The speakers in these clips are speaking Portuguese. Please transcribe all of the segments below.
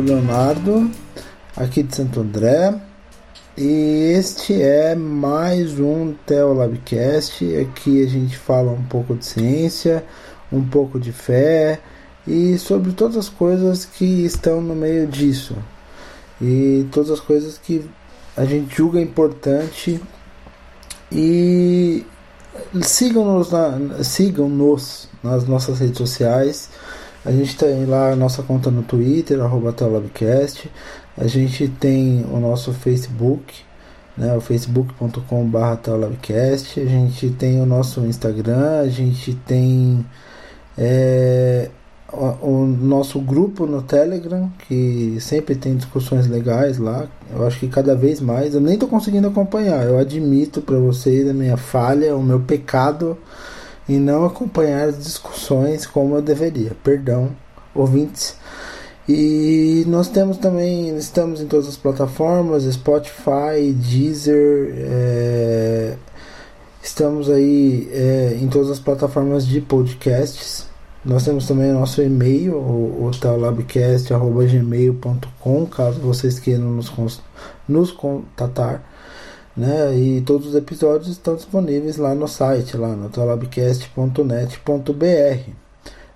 Leonardo, aqui de Santo André. E este é mais um Teolabcast. Aqui a gente fala um pouco de ciência, um pouco de fé e sobre todas as coisas que estão no meio disso. E todas as coisas que a gente julga importante. E sigam-nos sigam-nos nas nossas redes sociais. A gente tem lá a nossa conta no Twitter, arroba Teolabcast. A gente tem o nosso Facebook, né, o facebook.com.br Teolabcast. A gente tem o nosso Instagram, a gente tem é, o, o, nosso grupo no Telegram, que sempre tem discussões legais lá. Eu acho que cada vez mais. Eu nem estou conseguindo acompanhar. Eu admito para vocês a minha falha, o meu pecado e não acompanhar as discussões como eu deveria. Perdão, ouvintes. E nós temos também, estamos em todas as plataformas, Spotify, Deezer, é, estamos aí é, em todas as plataformas de podcasts. Nós temos também o nosso e-mail, o, o talabcast.gmail.com, caso vocês queiram nos, nos contatar né? E todos os episódios estão disponíveis lá no site, lá no talabcast.net.br.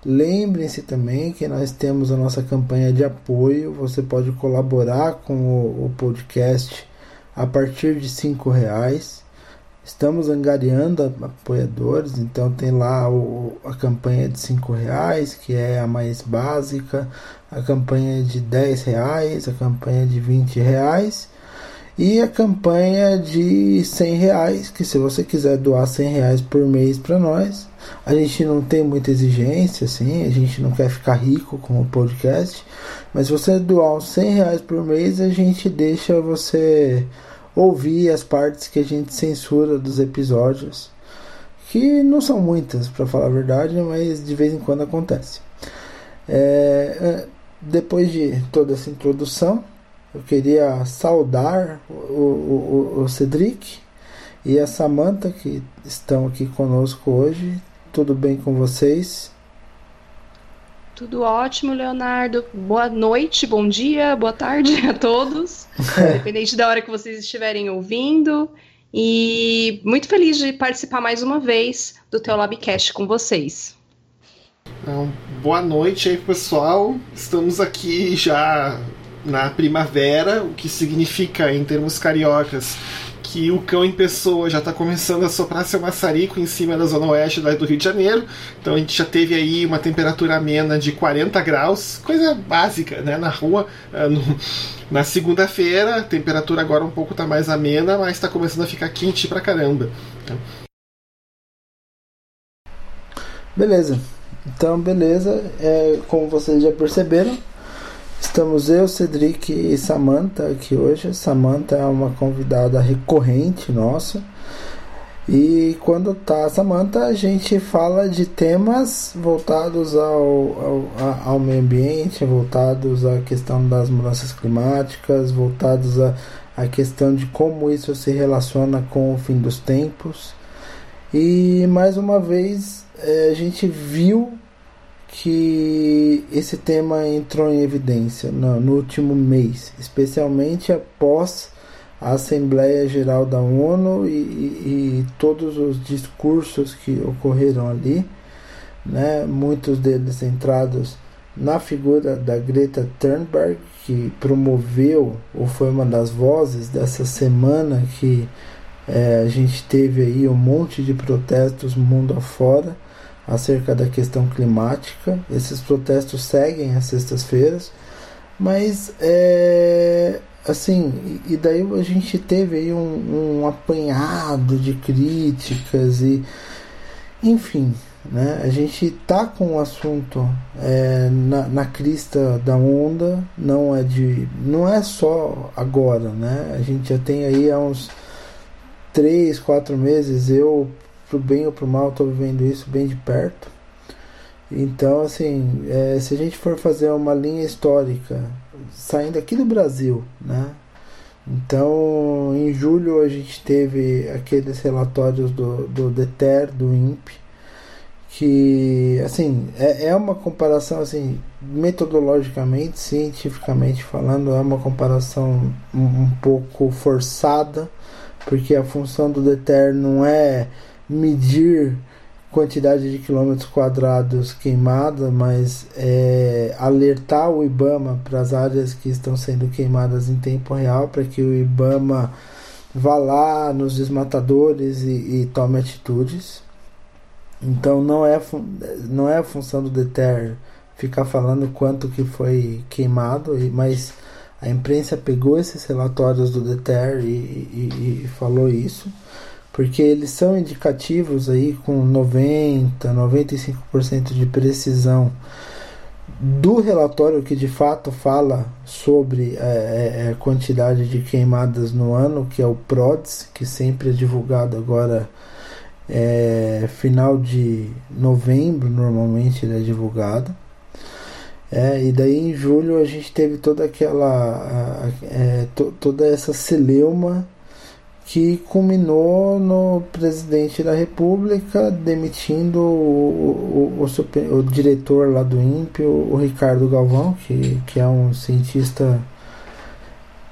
Lembrem-se também que nós temos a nossa campanha de apoio. Você pode colaborar com o, o podcast a partir de cinco reais. Estamos angariando apoiadores, então tem lá o, a campanha de cinco reais, que é a mais básica, a campanha de dez reais, a campanha de vinte reais e a campanha de 100 reais, que se você quiser doar 100 reais por mês para nós, a gente não tem muita exigência, assim, a gente não quer ficar rico com o podcast, mas se você doar uns 100 reais por mês, a gente deixa você ouvir as partes que a gente censura dos episódios, que não são muitas, para falar a verdade, mas de vez em quando acontece. É, é depois de toda essa introdução, eu queria saudar o, o, o Cedric e a Samantha que estão aqui conosco hoje. Tudo bem com vocês? Tudo ótimo, Leonardo. Boa noite, bom dia, boa tarde a todos, independente da hora que vocês estiverem ouvindo. E muito feliz de participar mais uma vez do Teolabcast com vocês. Então, boa noite aí, pessoal. Estamos aqui já na primavera, o que significa, em termos cariocas, que o cão em pessoa já está começando a soprar seu maçarico em cima da zona oeste do Rio de Janeiro. Então a gente já teve aí uma temperatura amena de 40 graus, coisa básica, né? Na rua, ah, no, na segunda-feira, a temperatura agora um pouco está mais amena, mas está começando a ficar quente pra caramba. Beleza. Então, beleza. É, como vocês já perceberam, Estamos eu, Cedric e Samantha aqui hoje. Samantha é uma convidada recorrente nossa. E quando tá Samantha, a gente fala de temas voltados ao, ao, ao meio ambiente, voltados à questão das mudanças climáticas, voltados à, à questão de como isso se relaciona com o fim dos tempos. E mais uma vez é, a gente viu que esse tema entrou em evidência no, no último mês, especialmente após a Assembleia Geral da ONU e, e, e, todos os discursos que ocorreram ali, né, muitos deles centrados na figura da Greta Thunberg, que promoveu ou foi uma das vozes dessa semana que é, a gente teve aí um monte de protestos mundo afora acerca da questão climática. Esses protestos seguem às sextas-feiras, mas é, assim, e daí a gente teve aí um, um apanhado de críticas e enfim, né? A gente tá com o assunto é, na, na crista da onda, não é de, não é só agora, né? A gente já tem aí há uns três, quatro meses eu pro bem ou pro mal, estou vivendo isso bem de perto. Então, assim, é, se a gente for fazer uma linha histórica, saindo aqui do Brasil, né? Então, em julho a gente teve aqueles relatórios do, do DETER, do INPE, que, assim, é, é uma comparação, assim, metodologicamente, cientificamente falando, é uma comparação um, um pouco forçada, porque a função do DETER não é medir quantidade de quilômetros quadrados queimada, mas é, alertar o IBAMA para as áreas que estão sendo queimadas em tempo real, para que o IBAMA vá lá nos desmatadores e, e tome atitudes. Então não é, não é a função do DETER ficar falando quanto que foi queimado, mas a imprensa pegou esses relatórios do DETER e, e, e falou isso porque eles são indicativos aí com 90, 95% de precisão do relatório que de fato fala sobre a é, é, é, quantidade de queimadas no ano, que é o PRODES, que sempre é divulgado agora é, final de novembro, normalmente ele é divulgado. É, e daí em julho a gente teve toda aquela a, é, to, toda essa celeuma que culminou no presidente da República demitindo o, o, o, o diretor lá do INPE, o, Ricardo Galvão, que, que é um cientista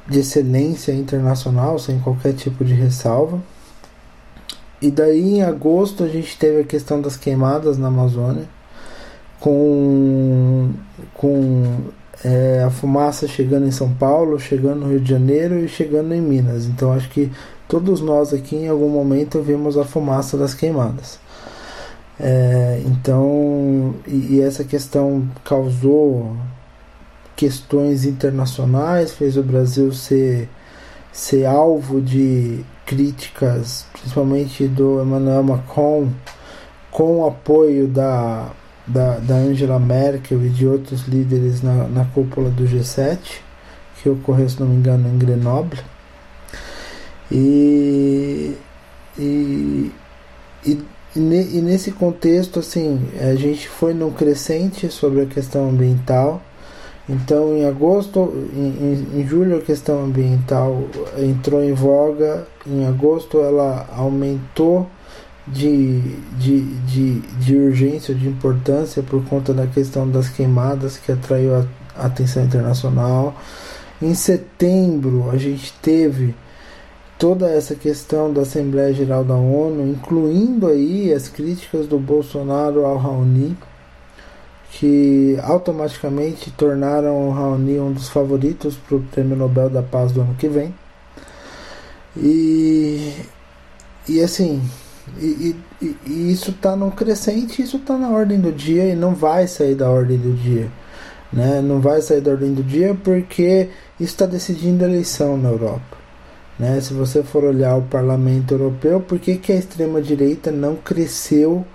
de excelência internacional, sem qualquer tipo de ressalva. E daí em agosto a gente teve a questão das queimadas na Amazônia, com, com é, a fumaça chegando em São Paulo, chegando no Rio de Janeiro e chegando em Minas. Então acho que Todos nós aqui em algum momento vimos a fumaça das queimadas. É, então, e, e, essa questão causou questões internacionais, fez o Brasil ser, ser alvo de críticas, principalmente do Emmanuel Macron, com o apoio da, da, da Angela Merkel e de outros líderes na, na cúpula do G7, que ocorreu, se não me engano, em Grenoble. E, e, e, e, nesse contexto, assim, a gente foi no crescente sobre a questão ambiental. Então, em agosto, em, em, julho, a questão ambiental entrou em voga. Em agosto, ela aumentou de, de, de, de urgência, de importância, por conta da questão das queimadas que atraiu a atenção internacional. Em setembro, a gente teve toda essa questão da Assembleia Geral da ONU, incluindo aí as críticas do Bolsonaro ao Raoni, que automaticamente tornaram o Raoni um dos favoritos para o Prêmio Nobel da Paz do ano que vem. E, e assim, e, e, e isso está no crescente, isso está na ordem do dia e não vai sair da ordem do dia. Né? Não vai sair da ordem do dia porque isso está decidindo a eleição na Europa. Né? Se você for olhar o parlamento europeu, por que, que a extrema-direita não cresceu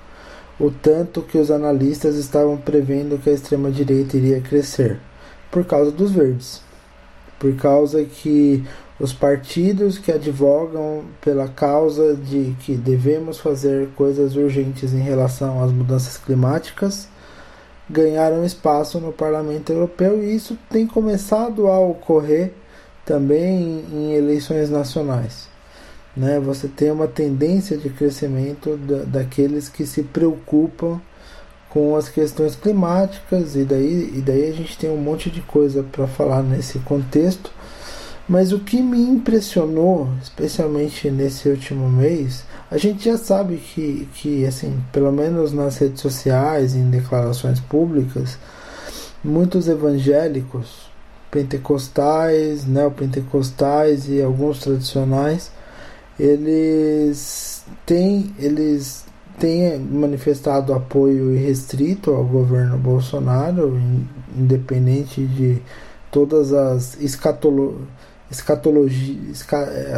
o tanto que os analistas estavam prevendo que a extrema-direita iria crescer? Por causa dos verdes. Por causa que os partidos que advogam pela causa de que devemos fazer coisas urgentes em relação às mudanças climáticas ganharam espaço no parlamento europeu e isso tem começado a ocorrer também em eleições nacionais. Né? Você tem uma tendência de crescimento da, daqueles que se preocupam com as questões climáticas e daí, e daí a gente tem um monte de coisa para falar nesse contexto. Mas o que me impressionou, especialmente nesse último mês, a gente já sabe que, que assim, pelo menos nas redes sociais, em declarações públicas, muitos evangélicos pentecostais, neopentecostais e alguns tradicionais, eles têm, eles têm manifestado apoio irrestrito ao governo Bolsonaro, independente de todas as escatolo, escatologia,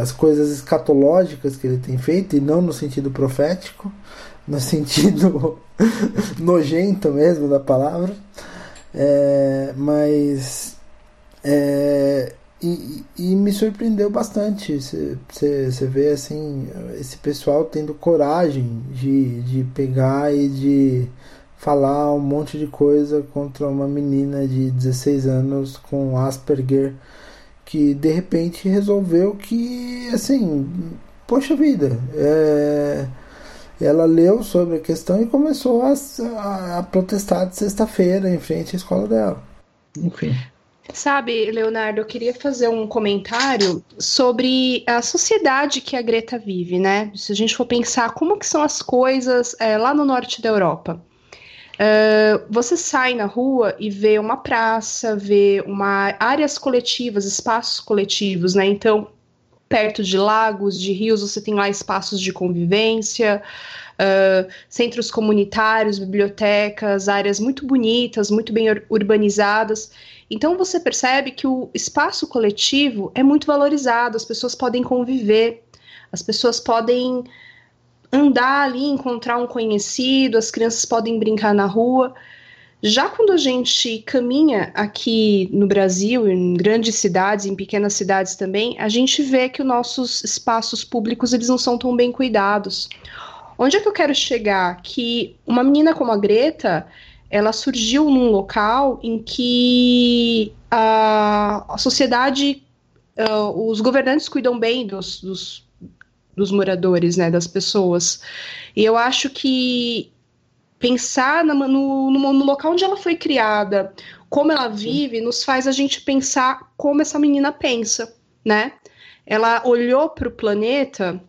as coisas escatológicas que ele tem feito, e não no sentido profético, no sentido nojento mesmo da palavra. É, mas é, e, e, me surpreendeu bastante. Você vê assim, esse pessoal tendo coragem de, de pegar e de falar um monte de coisa contra uma menina de 16 anos com Asperger que de repente resolveu que assim, poxa vida, é, ela leu sobre a questão e começou a, a, a protestar de sexta-feira em frente à escola dela. Enfim. Sabe, Leonardo, eu queria fazer um comentário sobre a sociedade que a Greta vive, né? Se a gente for pensar como que são as coisas é, lá no norte da Europa. Uh, você sai na rua e vê uma praça, vê uma áreas coletivas, espaços coletivos, né? Então, perto de lagos, de rios, você tem lá espaços de convivência, uh, centros comunitários, bibliotecas, áreas muito bonitas, muito bem urbanizadas. Então você percebe que o espaço coletivo é muito valorizado, as pessoas podem conviver, as pessoas podem andar ali, encontrar um conhecido, as crianças podem brincar na rua. Já quando a gente caminha aqui no Brasil, em grandes cidades, em pequenas cidades também, a gente vê que os nossos espaços públicos eles não são tão bem cuidados. Onde é que eu quero chegar? Que uma menina como a Greta, ela surgiu num local em que a, sociedade, uh, os governantes cuidam bem dos, dos, dos moradores, né, das pessoas. E eu acho que pensar no, no, no, local onde ela foi criada, como ela vive, nos faz a gente pensar como essa menina pensa, né? Ela olhou para o planeta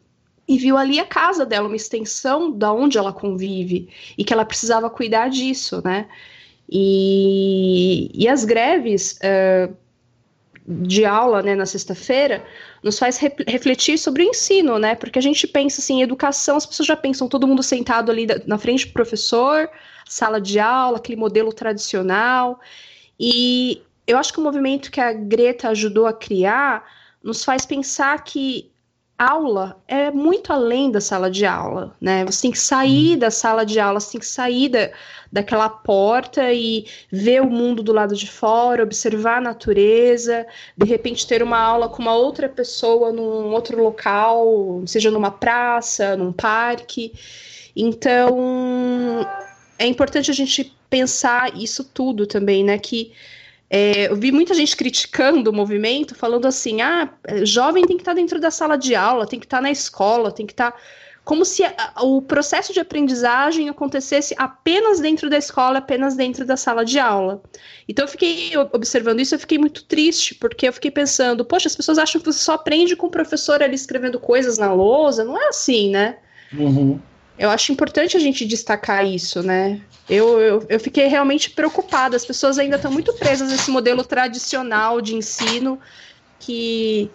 e viu ali a casa dela, uma extensão da onde ela convive e que ela precisava cuidar disso, né? E, e as greves uh, de aula, né, na sexta-feira, nos faz re refletir sobre o ensino, né? Porque a gente pensa assim, educação, as pessoas já pensam todo mundo sentado ali na frente do professor, sala de aula, aquele modelo tradicional. E eu acho que o movimento que a Greta ajudou a criar nos faz pensar que aula é muito além da sala de aula, né? Você tem que sair uhum. da sala de aula, você tem que sair da, daquela porta e ver o mundo do lado de fora, observar a natureza, de repente ter uma aula com uma outra pessoa num outro local, seja numa praça, num parque. Então, é importante a gente pensar isso tudo também, né? Que é, eu vi muita gente criticando o movimento, falando assim: ah, jovem tem que estar dentro da sala de aula, tem que estar na escola, tem que estar. Como se a, o processo de aprendizagem acontecesse apenas dentro da escola, apenas dentro da sala de aula. Então eu fiquei observando isso, eu fiquei muito triste, porque eu fiquei pensando, poxa, as pessoas acham que você só aprende com o professor ali escrevendo coisas na lousa, não é assim, né? Uhum. Eu acho importante a gente destacar isso, né? Eu, eu, eu fiquei realmente preocupada. As pessoas ainda estão muito presas nesse modelo tradicional de ensino que,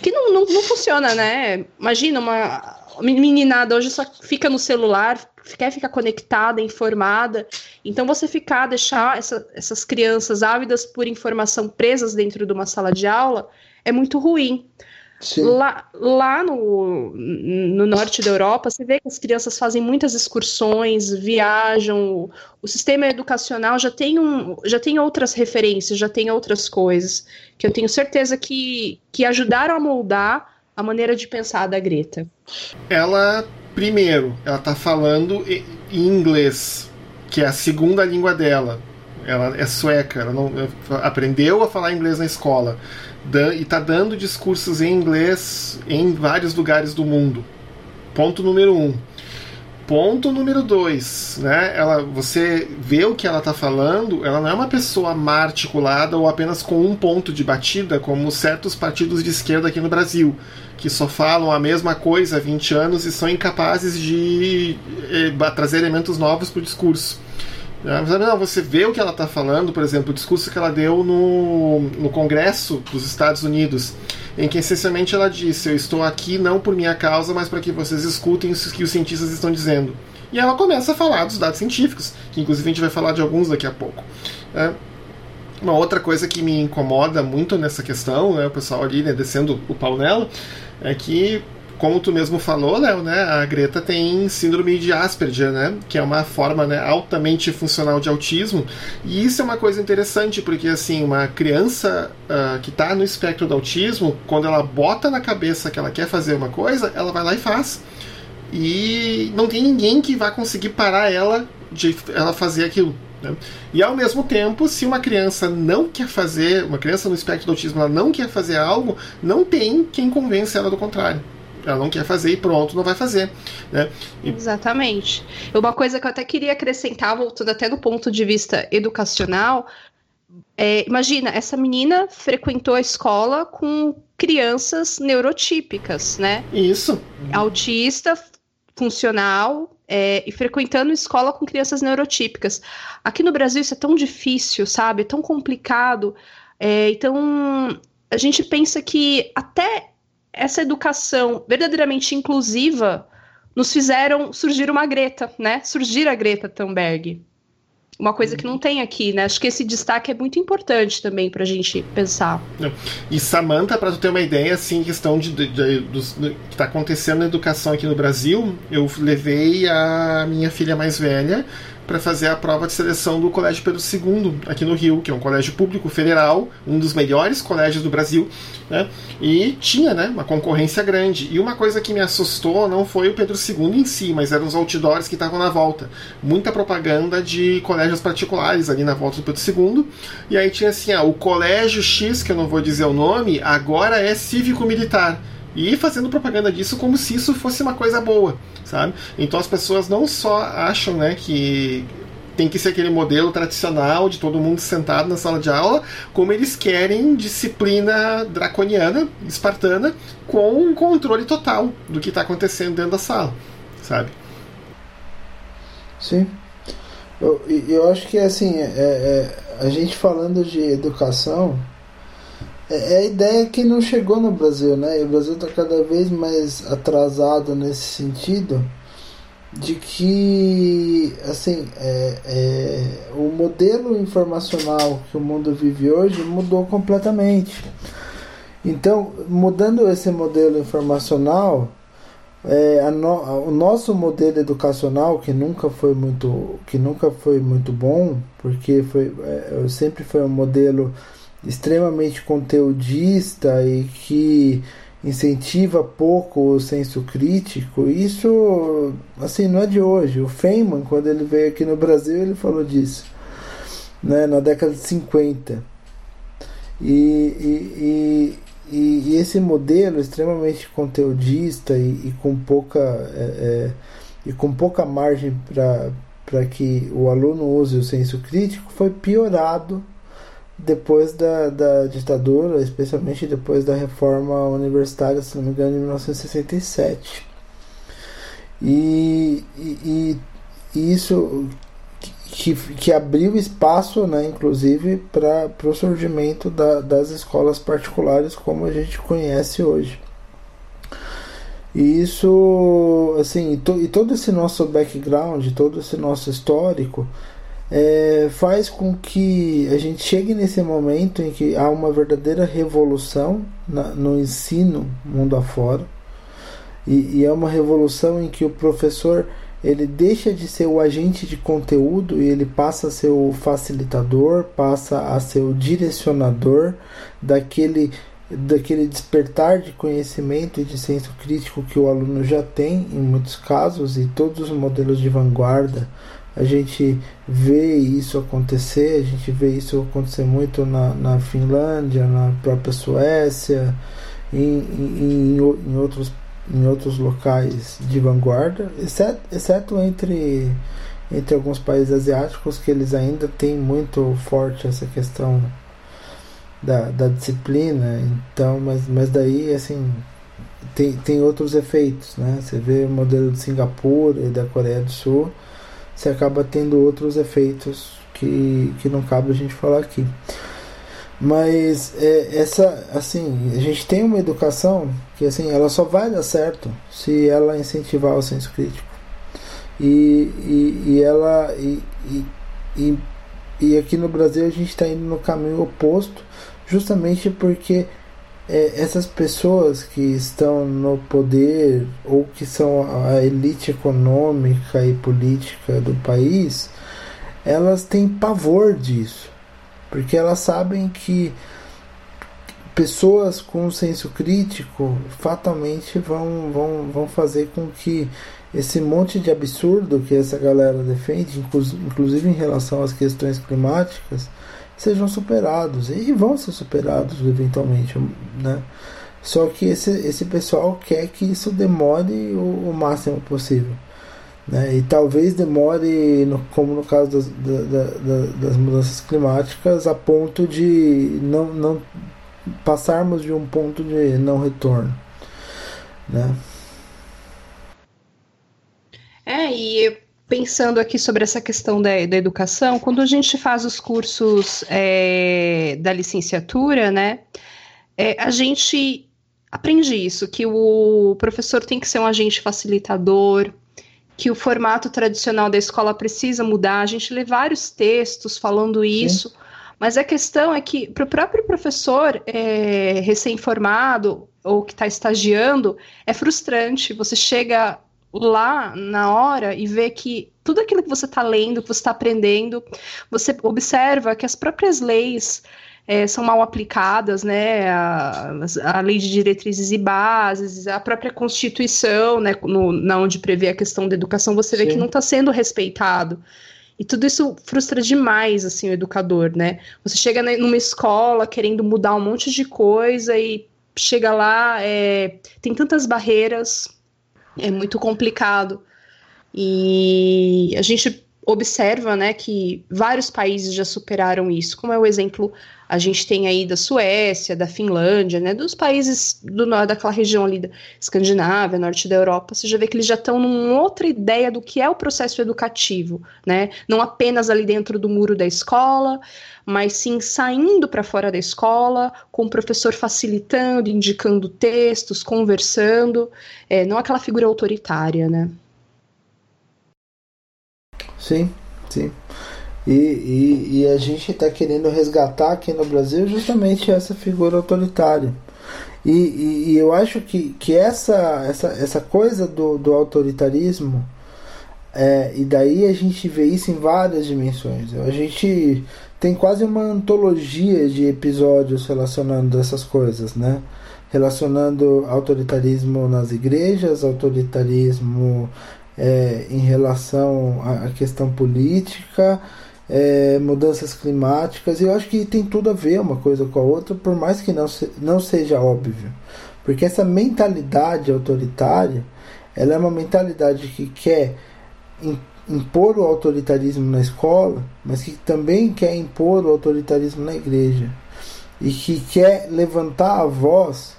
que não, não, não funciona, né? Imagina uma meninada hoje só fica no celular, quer ficar conectada, informada. Então, você ficar, deixar essa, essas crianças ávidas por informação presas dentro de uma sala de aula é muito ruim. Lá, lá no, no norte da Europa, você vê que as crianças fazem muitas excursões, viajam. O, sistema educacional já tem, um, já tem outras referências, já tem outras coisas que eu tenho certeza que, que ajudaram a moldar a maneira de pensar da Greta. Ela, primeiro, ela está falando em inglês, que é a segunda língua dela. Ela é sueca, ela não aprendeu a falar inglês na escola e está dando discursos em inglês em vários lugares do mundo. Ponto número um. Ponto número dois, né? Ela, você vê o que ela está falando. Ela não é uma pessoa má articulada ou apenas com um ponto de batida, como certos partidos de esquerda aqui no Brasil, que só falam a mesma coisa há 20 anos e são incapazes de eh, trazer elementos novos para o discurso. Não, você vê o que ela está falando, por exemplo, o discurso que ela deu no, no Congresso dos Estados Unidos, em que essencialmente ela disse: Eu estou aqui não por minha causa, mas para que vocês escutem o que os cientistas estão dizendo. E ela começa a falar dos dados científicos, que inclusive a gente vai falar de alguns daqui a pouco. É. Uma outra coisa que me incomoda muito nessa questão, né, o pessoal ali né, descendo o pau nela, é que como tu mesmo falou, Léo, né, a Greta tem síndrome de Asperger, né, que é uma forma né, altamente funcional de autismo. E isso é uma coisa interessante, porque assim, uma criança uh, que está no espectro do autismo, quando ela bota na cabeça que ela quer fazer uma coisa, ela vai lá e faz. E não tem ninguém que vá conseguir parar ela de ela fazer aquilo. Né? E ao mesmo tempo, se uma criança não quer fazer, uma criança no espectro do autismo, ela não quer fazer algo, não tem quem convence ela do contrário. Ela não quer fazer e pronto, não vai fazer. Né? E... Exatamente. Uma coisa que eu até queria acrescentar, voltando até do ponto de vista educacional, é, imagina, essa menina frequentou a escola com crianças neurotípicas, né? Isso. Autista, funcional é, e frequentando escola com crianças neurotípicas. Aqui no Brasil isso é tão difícil, sabe? É tão complicado. É, então, a gente pensa que até essa educação verdadeiramente inclusiva nos fizeram surgir uma Greta, né? Surgir a Greta Thunberg. Uma coisa que não tem aqui, né? Acho que esse destaque é muito importante também para a gente pensar. E Samantha, para tu ter uma ideia, assim, questão de, de, de, de, que está acontecendo na educação aqui no Brasil, eu levei a minha filha mais velha para fazer a prova de seleção do Colégio Pedro II, aqui no Rio, que é um colégio público federal, um dos melhores colégios do Brasil, né? E tinha, né, uma concorrência grande. E uma coisa que me assustou não foi o Pedro II em si, mas eram os outdoors que estavam na volta. Muita propaganda de colégios particulares ali na volta do Pedro II. E aí tinha assim, ah, o colégio X, que eu não vou dizer o nome, agora é cívico-militar e fazendo propaganda disso como se isso fosse uma coisa boa, sabe? Então as pessoas não só acham, né, que tem que ser aquele modelo tradicional de todo mundo sentado na sala de aula, como eles querem disciplina draconiana, espartana, com um controle total do que está acontecendo dentro da sala, sabe? Sim. Eu, eu acho que assim, é, é, a gente falando de educação, é, é a ideia que não chegou no Brasil, né? E o Brasil está cada vez mais atrasado nesse sentido de que assim é, é, o modelo informacional que o mundo vive hoje mudou completamente. Então, mudando esse modelo informacional, é, no, o nosso modelo educacional que nunca foi muito que nunca foi muito bom, porque foi é, sempre foi um modelo extremamente conteudista e que incentiva pouco o senso crítico, isso assim não é de hoje. O Feynman, quando ele veio aqui no Brasil, ele falou disso, né, na década de 50. E, e, e, e esse modelo extremamente conteudista e, e com pouca é, é, e com pouca margem para que o aluno use o senso crítico foi piorado depois da, da ditadura, especialmente depois da reforma universitária, se não me engano, em 1967. E, e, e isso que, que abriu espaço, né, inclusive, para o surgimento da, das escolas particulares como a gente conhece hoje. E isso, assim, e, to, e todo esse nosso background, todo esse nosso histórico, é, faz com que a gente chegue nesse momento em que há uma verdadeira revolução na, no ensino mundo afora. E, e é uma revolução em que o professor ele deixa de ser o agente de conteúdo e ele passa a ser o facilitador, passa a ser o direcionador daquele daquele despertar de conhecimento e de senso crítico que o aluno já tem em muitos casos e todos os modelos de vanguarda a gente vê isso acontecer, a gente vê isso acontecer muito na, na Finlândia, na própria Suécia, em, em, em, outros, em outros locais de vanguarda, exceto, exceto entre, entre alguns países asiáticos que eles ainda têm muito forte essa questão da, da disciplina, então, mas, mas daí assim tem, tem outros efeitos, né? Você vê o modelo de Singapura e da Coreia do Sul, você acaba tendo outros efeitos que, que não cabe a gente falar aqui. Mas é, essa, assim, a gente tem uma educação que assim, ela só vai dar certo se ela incentivar o senso crítico. E, e, e ela e, e, e aqui no Brasil a gente está indo no caminho oposto, justamente porque é, essas pessoas que estão no poder ou que são a elite econômica e política do país, elas têm pavor disso, porque elas sabem que pessoas com senso crítico fatalmente vão, vão, vão fazer com que esse monte de absurdo que essa galera defende, inclusive em relação às questões climáticas, sejam superados e vão ser superados eventualmente, né? Só que esse, esse pessoal quer que isso demore o, o máximo possível. Né? E talvez demore, no, como no caso das, da, da, das mudanças climáticas, a ponto de não, não passarmos de um ponto de não retorno. Né? É, e pensando aqui sobre essa questão da, da educação, quando a gente faz os cursos é, da licenciatura, né, é, a gente aprende isso, que o professor tem que ser um agente facilitador, que o formato tradicional da escola precisa mudar. A gente lê vários textos falando isso, Sim. mas a questão é que para o próprio professor é, recém-formado ou que está estagiando, é frustrante. Você chega lá na hora e vê que tudo aquilo que você está lendo, que você está aprendendo, você observa que as próprias leis é, são mal aplicadas, né? A, a, lei de diretrizes e bases, a própria Constituição, né? No, na onde prevê a questão da educação, você vê Sim. que não está sendo respeitado. E tudo isso frustra demais, assim, o educador, né? Você chega numa escola querendo mudar um monte de coisa e chega lá, é, tem tantas barreiras, é muito complicado. E a gente observa, né, que vários países já superaram isso, como é o exemplo a gente tem aí da Suécia, da Finlândia, né, dos países do daquela região ali da Escandinávia, norte da Europa, você já vê que eles já estão numa outra ideia do que é o processo educativo, né, não apenas ali dentro do muro da escola, mas sim saindo para fora da escola, com o professor facilitando, indicando textos, conversando, é, não aquela figura autoritária, né. Sim, sim. E, e, e a gente está querendo resgatar aqui no Brasil justamente essa figura autoritária. E, e, e, eu acho que, que essa, essa, essa coisa do, do autoritarismo, é, e daí a gente vê isso em várias dimensões. A gente tem quase uma antologia de episódios relacionando essas coisas, né? Relacionando autoritarismo nas igrejas, autoritarismo é, em relação à questão política, é, mudanças climáticas, e eu acho que tem tudo a ver uma coisa com a outra, por mais que não, se, não seja óbvio. Porque essa mentalidade autoritária, ela é uma mentalidade que quer impor o autoritarismo na escola, mas que também quer impor o autoritarismo na igreja. E que quer levantar a voz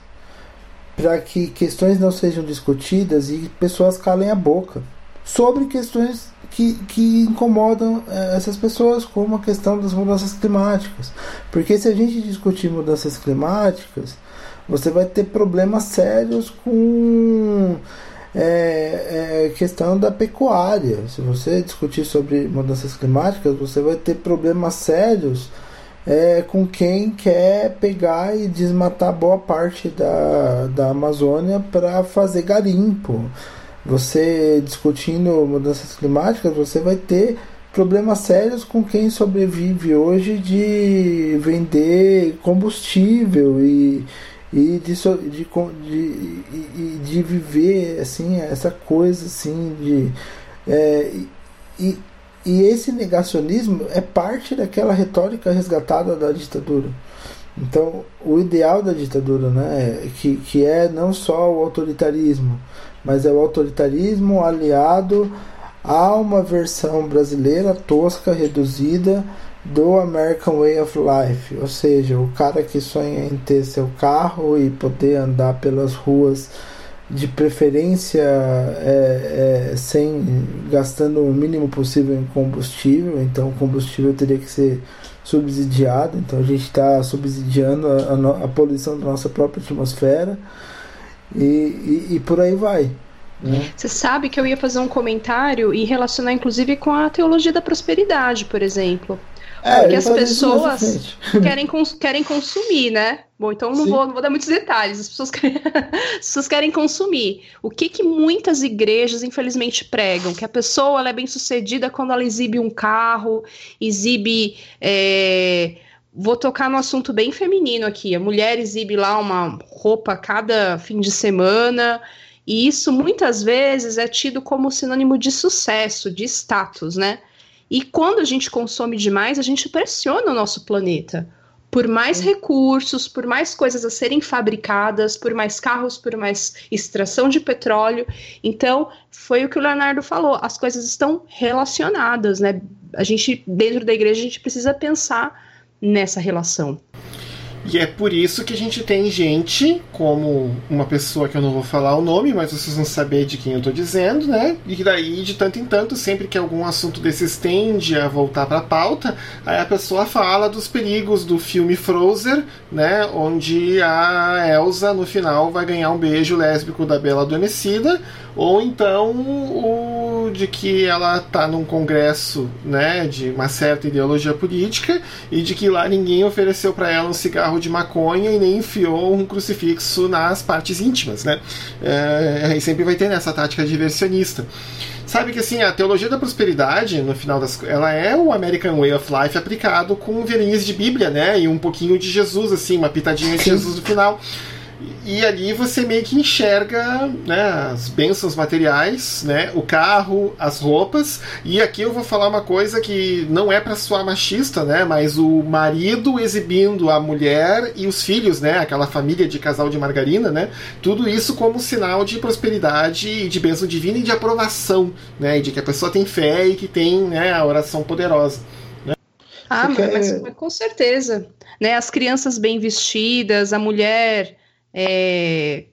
para que questões não sejam discutidas e pessoas calem a boca sobre questões que, que incomodam é, essas pessoas, como a questão das mudanças climáticas. Porque se a gente discutir mudanças climáticas, você vai ter problemas sérios com é, é, questão da pecuária. Se você discutir sobre mudanças climáticas, você vai ter problemas sérios é, com quem quer pegar e desmatar boa parte da, da Amazônia para fazer garimpo. Você discutindo mudanças climáticas, você vai ter problemas sérios com quem sobrevive hoje de vender combustível e, e de, de, de, de viver assim essa coisa assim de é, e, e esse negacionismo é parte daquela retórica resgatada da ditadura. Então, o ideal da ditadura, né, que, que é não só o autoritarismo, mas é o autoritarismo aliado a uma versão brasileira tosca, reduzida do American Way of Life, ou seja, o cara que sonha em ter seu carro e poder andar pelas ruas de preferência é, é, sem gastando o mínimo possível em combustível, então o combustível teria que ser subsidiado, então a gente está subsidiando a, a, a, poluição da nossa própria atmosfera e, e, e por aí vai. Né? Você sabe que eu ia fazer um comentário e relacionar inclusive com a teologia da prosperidade, por exemplo. É, Porque as pessoas querem, cons querem consumir, né? Bom, então não vou, não vou, dar muitos detalhes. As pessoas, querem, as pessoas querem consumir. O que, que muitas igrejas, infelizmente, pregam? Que a pessoa ela é bem sucedida quando ela exibe um carro, exibe. É... Vou tocar no assunto bem feminino aqui. A mulher exibe lá uma roupa cada fim de semana. E isso muitas vezes é tido como sinônimo de sucesso, de status, né? E quando a gente consome demais, a gente pressiona o nosso planeta. Por mais recursos, por mais coisas a serem fabricadas, por mais carros, por mais extração de petróleo. Então, foi o que o Leonardo falou, as coisas estão relacionadas, né? A gente, dentro da igreja, a gente precisa pensar nessa relação. E é por isso que a gente tem gente, como uma pessoa que eu não vou falar o nome, mas vocês vão saber de quem eu estou dizendo, né? E daí, de tanto em tanto, sempre que algum assunto desses tende a voltar para a pauta, aí a pessoa fala dos perigos do filme Frozen, né? Onde a Elsa, no final, vai ganhar um beijo lésbico da Bela Adormecida, ou então o de que ela está num congresso, né? De uma certa ideologia política e de que lá ninguém ofereceu para ela um cigarro cigarro de maconha e nem enfiou um crucifixo nas partes íntimas, né? É, sempre vai ter nessa tática diversionista. Sabe que assim, a teologia da prosperidade, no final das ela é o American Way of Life aplicado com verniz de Bíblia, né? E um pouquinho de Jesus, assim, uma pitadinha de. Jesus no final. E ali você meio que enxerga né, as bênçãos materiais, né, o carro, as roupas. E aqui eu vou falar uma coisa que não é para soar machista, né, mas o marido exibindo a mulher e os filhos, né, aquela família de casal de margarina, né, tudo isso como sinal de prosperidade e de bênção divina e de aprovação, né, e de que a pessoa tem fé e que tem né, a oração poderosa. Né. Ah, mas, mas com certeza. Né, as crianças bem vestidas, a mulher é...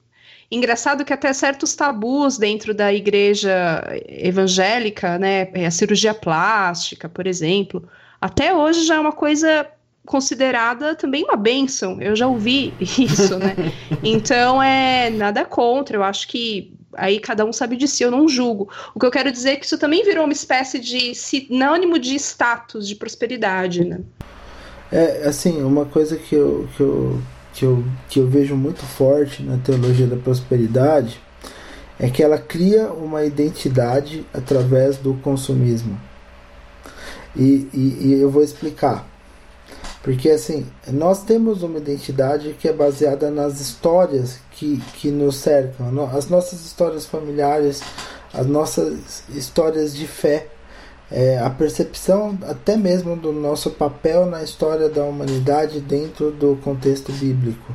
Engraçado que até certos tabus dentro da igreja evangélica, né, a cirurgia plástica, por exemplo, até hoje já é uma coisa considerada também uma bênção. Eu já ouvi isso, né? Então é nada contra. Eu acho que aí cada um sabe de si. Eu não julgo. O que eu quero dizer é que isso também virou uma espécie de sinônimo de status, de prosperidade, né? É assim, uma coisa que eu, que eu que eu, que eu vejo muito forte na teologia da prosperidade é que ela cria uma identidade através do consumismo. E, e, e, eu vou explicar. Porque assim, nós temos uma identidade que é baseada nas histórias que, que nos cercam, as nossas histórias familiares, as nossas histórias de fé é, a percepção até mesmo do nosso papel na história da humanidade dentro do contexto bíblico.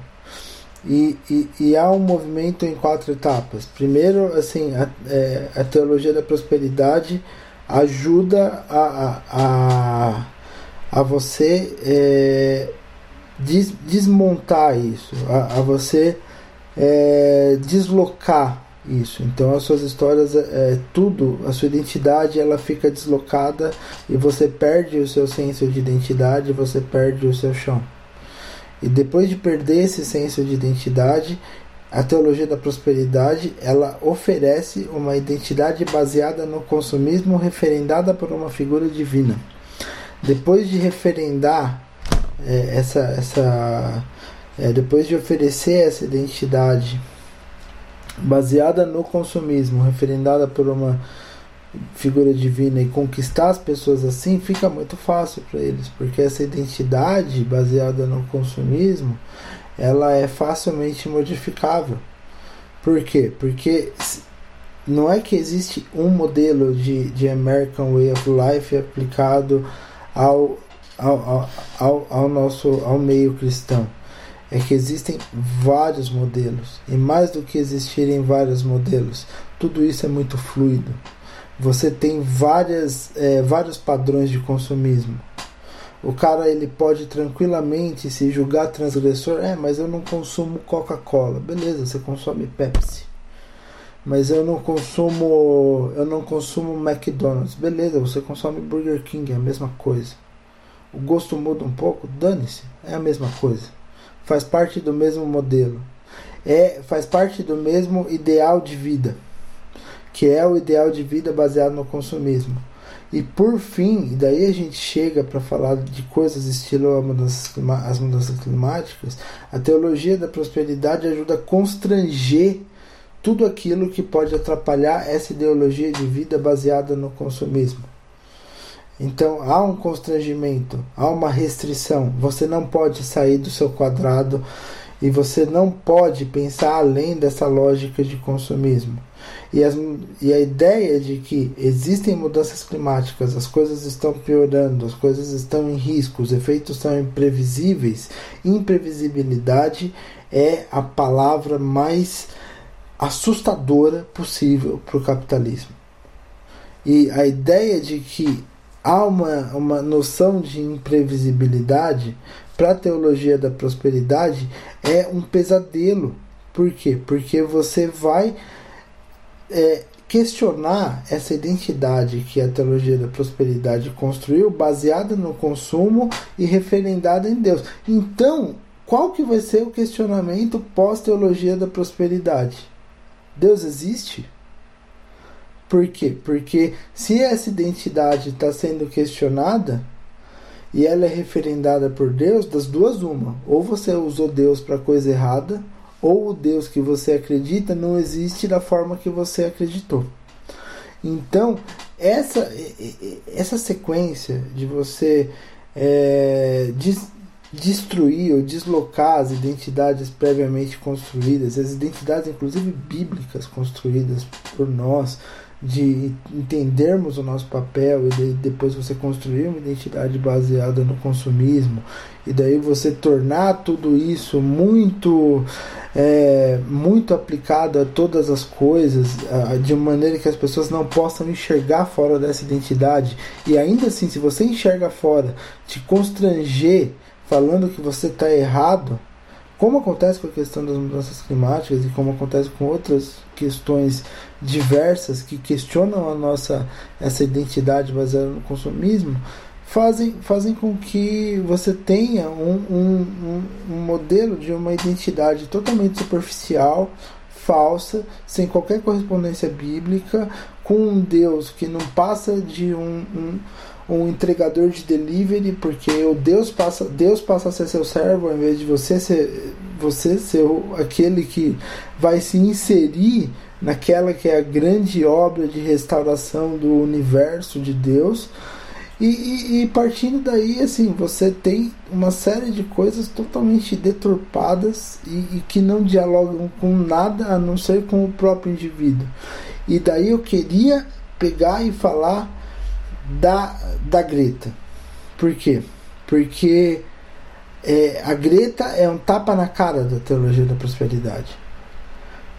E, e, e há um movimento em quatro etapas. Primeiro, assim, a, é, a teologia da prosperidade ajuda a, a, a, você é, des, desmontar isso, a, a você é, deslocar isso. Então as suas histórias, é, é, tudo, a sua identidade, ela fica deslocada e você perde o seu senso de identidade, você perde o seu chão. E depois de perder esse senso de identidade, a teologia da prosperidade, ela oferece uma identidade baseada no consumismo referendada por uma figura divina. Depois de referendar é, essa essa é, depois de oferecer essa identidade baseada no consumismo, referendada por uma figura divina e conquistar as pessoas assim, fica muito fácil para eles, porque essa identidade baseada no consumismo, ela é facilmente modificável. Por quê? Porque não é que existe um modelo de, de American Way of Life aplicado ao, ao, ao, ao nosso ao meio cristão é que existem vários modelos e mais do que existirem vários modelos, tudo isso é muito fluido. Você tem várias, é, vários padrões de consumismo. O cara ele pode tranquilamente se julgar transgressor, é, mas eu não consumo Coca-Cola, beleza? Você consome Pepsi, mas eu não consumo, eu não consumo McDonald's, beleza? Você consome Burger King, é a mesma coisa. O gosto muda um pouco, dane-se, é a mesma coisa faz parte do mesmo modelo, é faz parte do mesmo ideal de vida, que é o ideal de vida baseado no consumismo. E por fim, daí a gente chega para falar de coisas estilo mudanças, as mudanças climáticas, a teologia da prosperidade ajuda a constranger tudo aquilo que pode atrapalhar essa ideologia de vida baseada no consumismo. Então há um constrangimento, há uma restrição. Você não pode sair do seu quadrado e você não pode pensar além dessa lógica de consumismo. E, as, e a ideia de que existem mudanças climáticas, as coisas estão piorando, as coisas estão em risco, os efeitos são imprevisíveis, imprevisibilidade é a palavra mais assustadora possível para o capitalismo. E a ideia de que há uma, uma noção de imprevisibilidade para a teologia da prosperidade é um pesadelo. Por quê? Porque você vai é, questionar essa identidade que a teologia da prosperidade construiu, baseada no consumo e referendada em Deus. Então, qual que vai ser o questionamento pós-teologia da prosperidade? Deus existe? Por quê? Porque se essa identidade está sendo questionada e ela é referendada por Deus, das duas uma, ou você usou Deus para coisa errada, ou o Deus que você acredita não existe da forma que você acreditou. Então, essa, essa sequência de você é, des, destruir ou deslocar as identidades previamente construídas, as identidades inclusive bíblicas construídas por nós, de entendermos o nosso papel e de, depois você construir uma identidade baseada no consumismo e daí você tornar tudo isso muito é, muito aplicado a todas as coisas de maneira que as pessoas não possam enxergar fora dessa identidade. E ainda assim se você enxerga fora te constranger falando que você está errado como acontece com a questão das mudanças climáticas e como acontece com outras questões diversas que questionam a nossa essa identidade baseada no consumismo, fazem, fazem com que você tenha um, um, um, modelo de uma identidade totalmente superficial, falsa, sem qualquer correspondência bíblica, com um Deus que não passa de um, um um entregador de delivery, porque o Deus passa, Deus passa a ser seu servo ao invés de você ser você ser aquele que vai se inserir naquela que é a grande obra de restauração do universo de Deus. E, e, e, partindo daí, assim, você tem uma série de coisas totalmente deturpadas e, e, que não dialogam com nada a não ser com o próprio indivíduo. E daí eu queria pegar e falar da, da Greta. Por quê? Porque é, a Greta é um tapa na cara da teologia da prosperidade.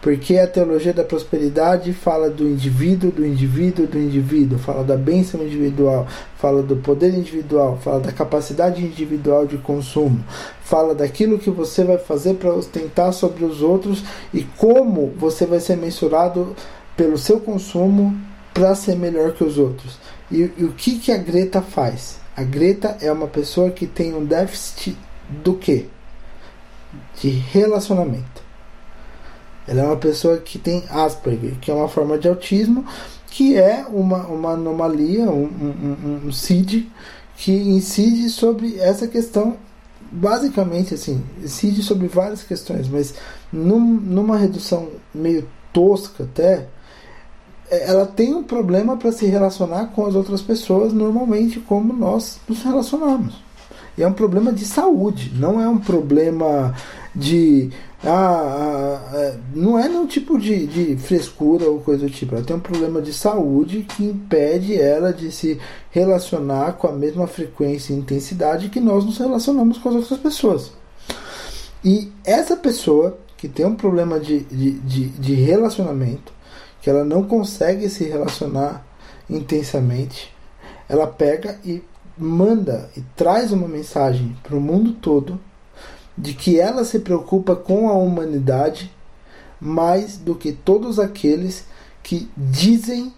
Porque a teologia da prosperidade fala do indivíduo, do indivíduo, do indivíduo, fala da bênção individual, fala do poder individual, fala da capacidade individual de consumo, fala daquilo que você vai fazer para ostentar sobre os outros e como você vai ser mensurado pelo seu consumo para ser melhor que os outros. E, e o que, que a Greta faz? A Greta é uma pessoa que tem um déficit do quê? De relacionamento. Ela é uma pessoa que tem Asperger, que é uma forma de autismo, que é uma, uma anomalia, um, um, um CID, que incide sobre essa questão, basicamente assim, incide sobre várias questões, mas num, numa redução meio tosca até, ela tem um problema para se relacionar com as outras pessoas normalmente como nós nos relacionamos. E é um problema de saúde, não é um problema de. Ah, ah, é, não é nenhum tipo de, de frescura ou coisa do tipo. Ela tem um problema de saúde que impede ela de se relacionar com a mesma frequência e intensidade que nós nos relacionamos com as outras pessoas. E essa pessoa que tem um problema de, de, de, de relacionamento, que ela não consegue se relacionar intensamente, ela pega e manda e traz uma mensagem para o mundo todo de que ela se preocupa com a humanidade mais do que todos aqueles que dizem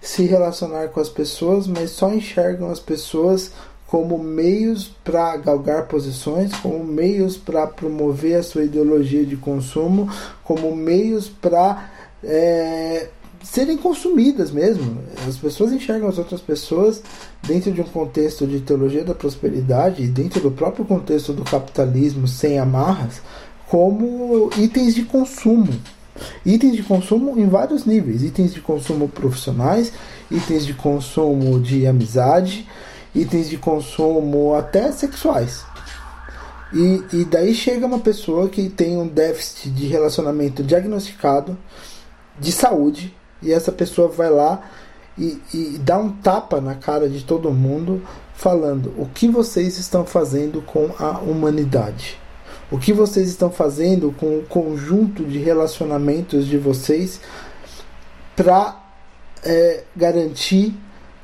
se relacionar com as pessoas, mas só enxergam as pessoas como meios para galgar posições, como meios para promover a sua ideologia de consumo, como meios para é, serem consumidas mesmo. As pessoas enxergam as outras pessoas dentro de um contexto de teologia da prosperidade dentro do próprio contexto do capitalismo sem amarras como itens de consumo. Itens de consumo em vários níveis: itens de consumo profissionais, itens de consumo de amizade, itens de consumo até sexuais. E, e daí chega uma pessoa que tem um déficit de relacionamento diagnosticado, de saúde e essa pessoa vai lá e, e dá um tapa na cara de todo mundo falando o que vocês estão fazendo com a humanidade. O que vocês estão fazendo com o conjunto de relacionamentos de vocês para é, garantir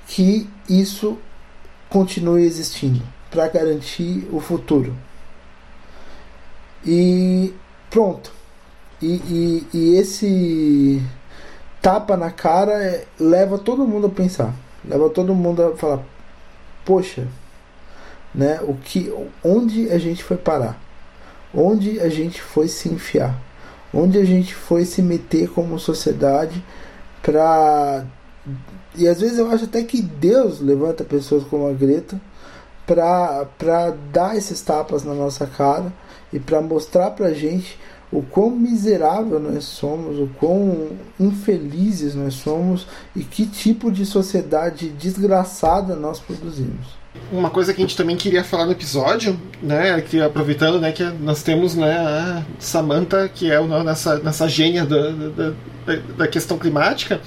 que isso continue existindo, para garantir o futuro. E pronto. E, e, e esse tapa na cara é, leva todo mundo a pensar, leva todo mundo a falar, poxa, né, o que, onde a gente foi parar, onde a gente foi se enfiar, onde a gente foi se meter como sociedade para e às vezes eu acho até que Deus levanta pessoas como a Greta para dar esses tapas na nossa cara e para mostrar para gente o quão miserável nós somos, o quão infelizes nós somos e que tipo de sociedade desgraçada nós produzimos. Uma coisa que a gente também queria falar no episódio, né, que aproveitando, né, que nós temos, né, a Samantha, que é nessa, nessa gênia da, da, da questão climática,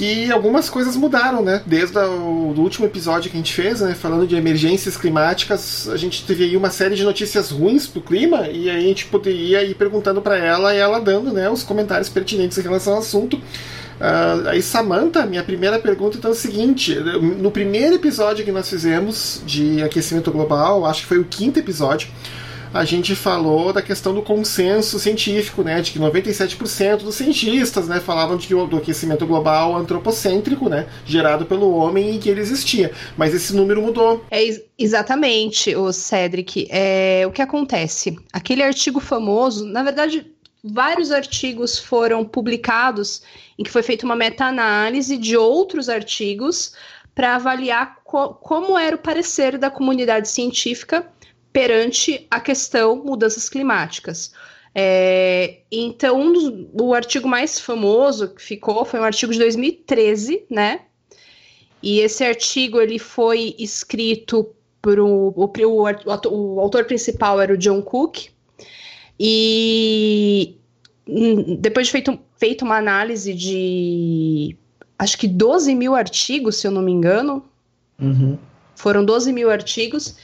que algumas coisas mudaram, né? Desde o último episódio que a gente fez, né? Falando de emergências climáticas, a gente teve aí uma série de notícias ruins pro clima e aí a gente poderia ir perguntando para ela e ela dando, né, os comentários pertinentes em relação ao assunto. Uh, aí, Samantha, minha primeira pergunta então é o seguinte: no primeiro episódio que nós fizemos de aquecimento global, acho que foi o quinto episódio, a gente falou da questão do consenso científico, né, de que 97% dos cientistas, né, falavam de que o do aquecimento global antropocêntrico, né, gerado pelo homem e que ele existia. Mas esse número mudou. É exatamente, o Cedric. É o que acontece. Aquele artigo famoso, na verdade, vários artigos foram publicados em que foi feita uma meta-análise de outros artigos para avaliar co como era o parecer da comunidade científica perante a questão mudanças climáticas. É, então, um dos, o artigo mais famoso que ficou foi um artigo de 2013, né? E esse artigo ele foi escrito por o, o, o, autor principal era o John Cook e hum, depois de feito, feito uma análise de acho que 12 mil artigos, se eu não me engano, uhum. foram 12 mil artigos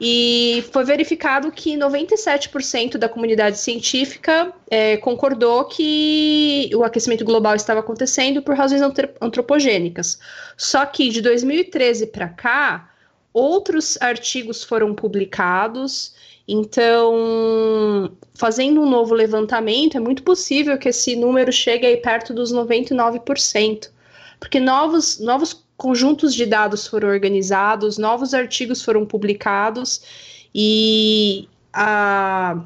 e foi verificado que 97% da comunidade científica é, concordou que o aquecimento global estava acontecendo por razões antropogênicas. Só que de 2013 para cá, outros artigos foram publicados. Então, fazendo um novo levantamento, é muito possível que esse número chegue aí perto dos 99%, porque novos, novos conjuntos de dados foram organizados, novos artigos foram publicados e a,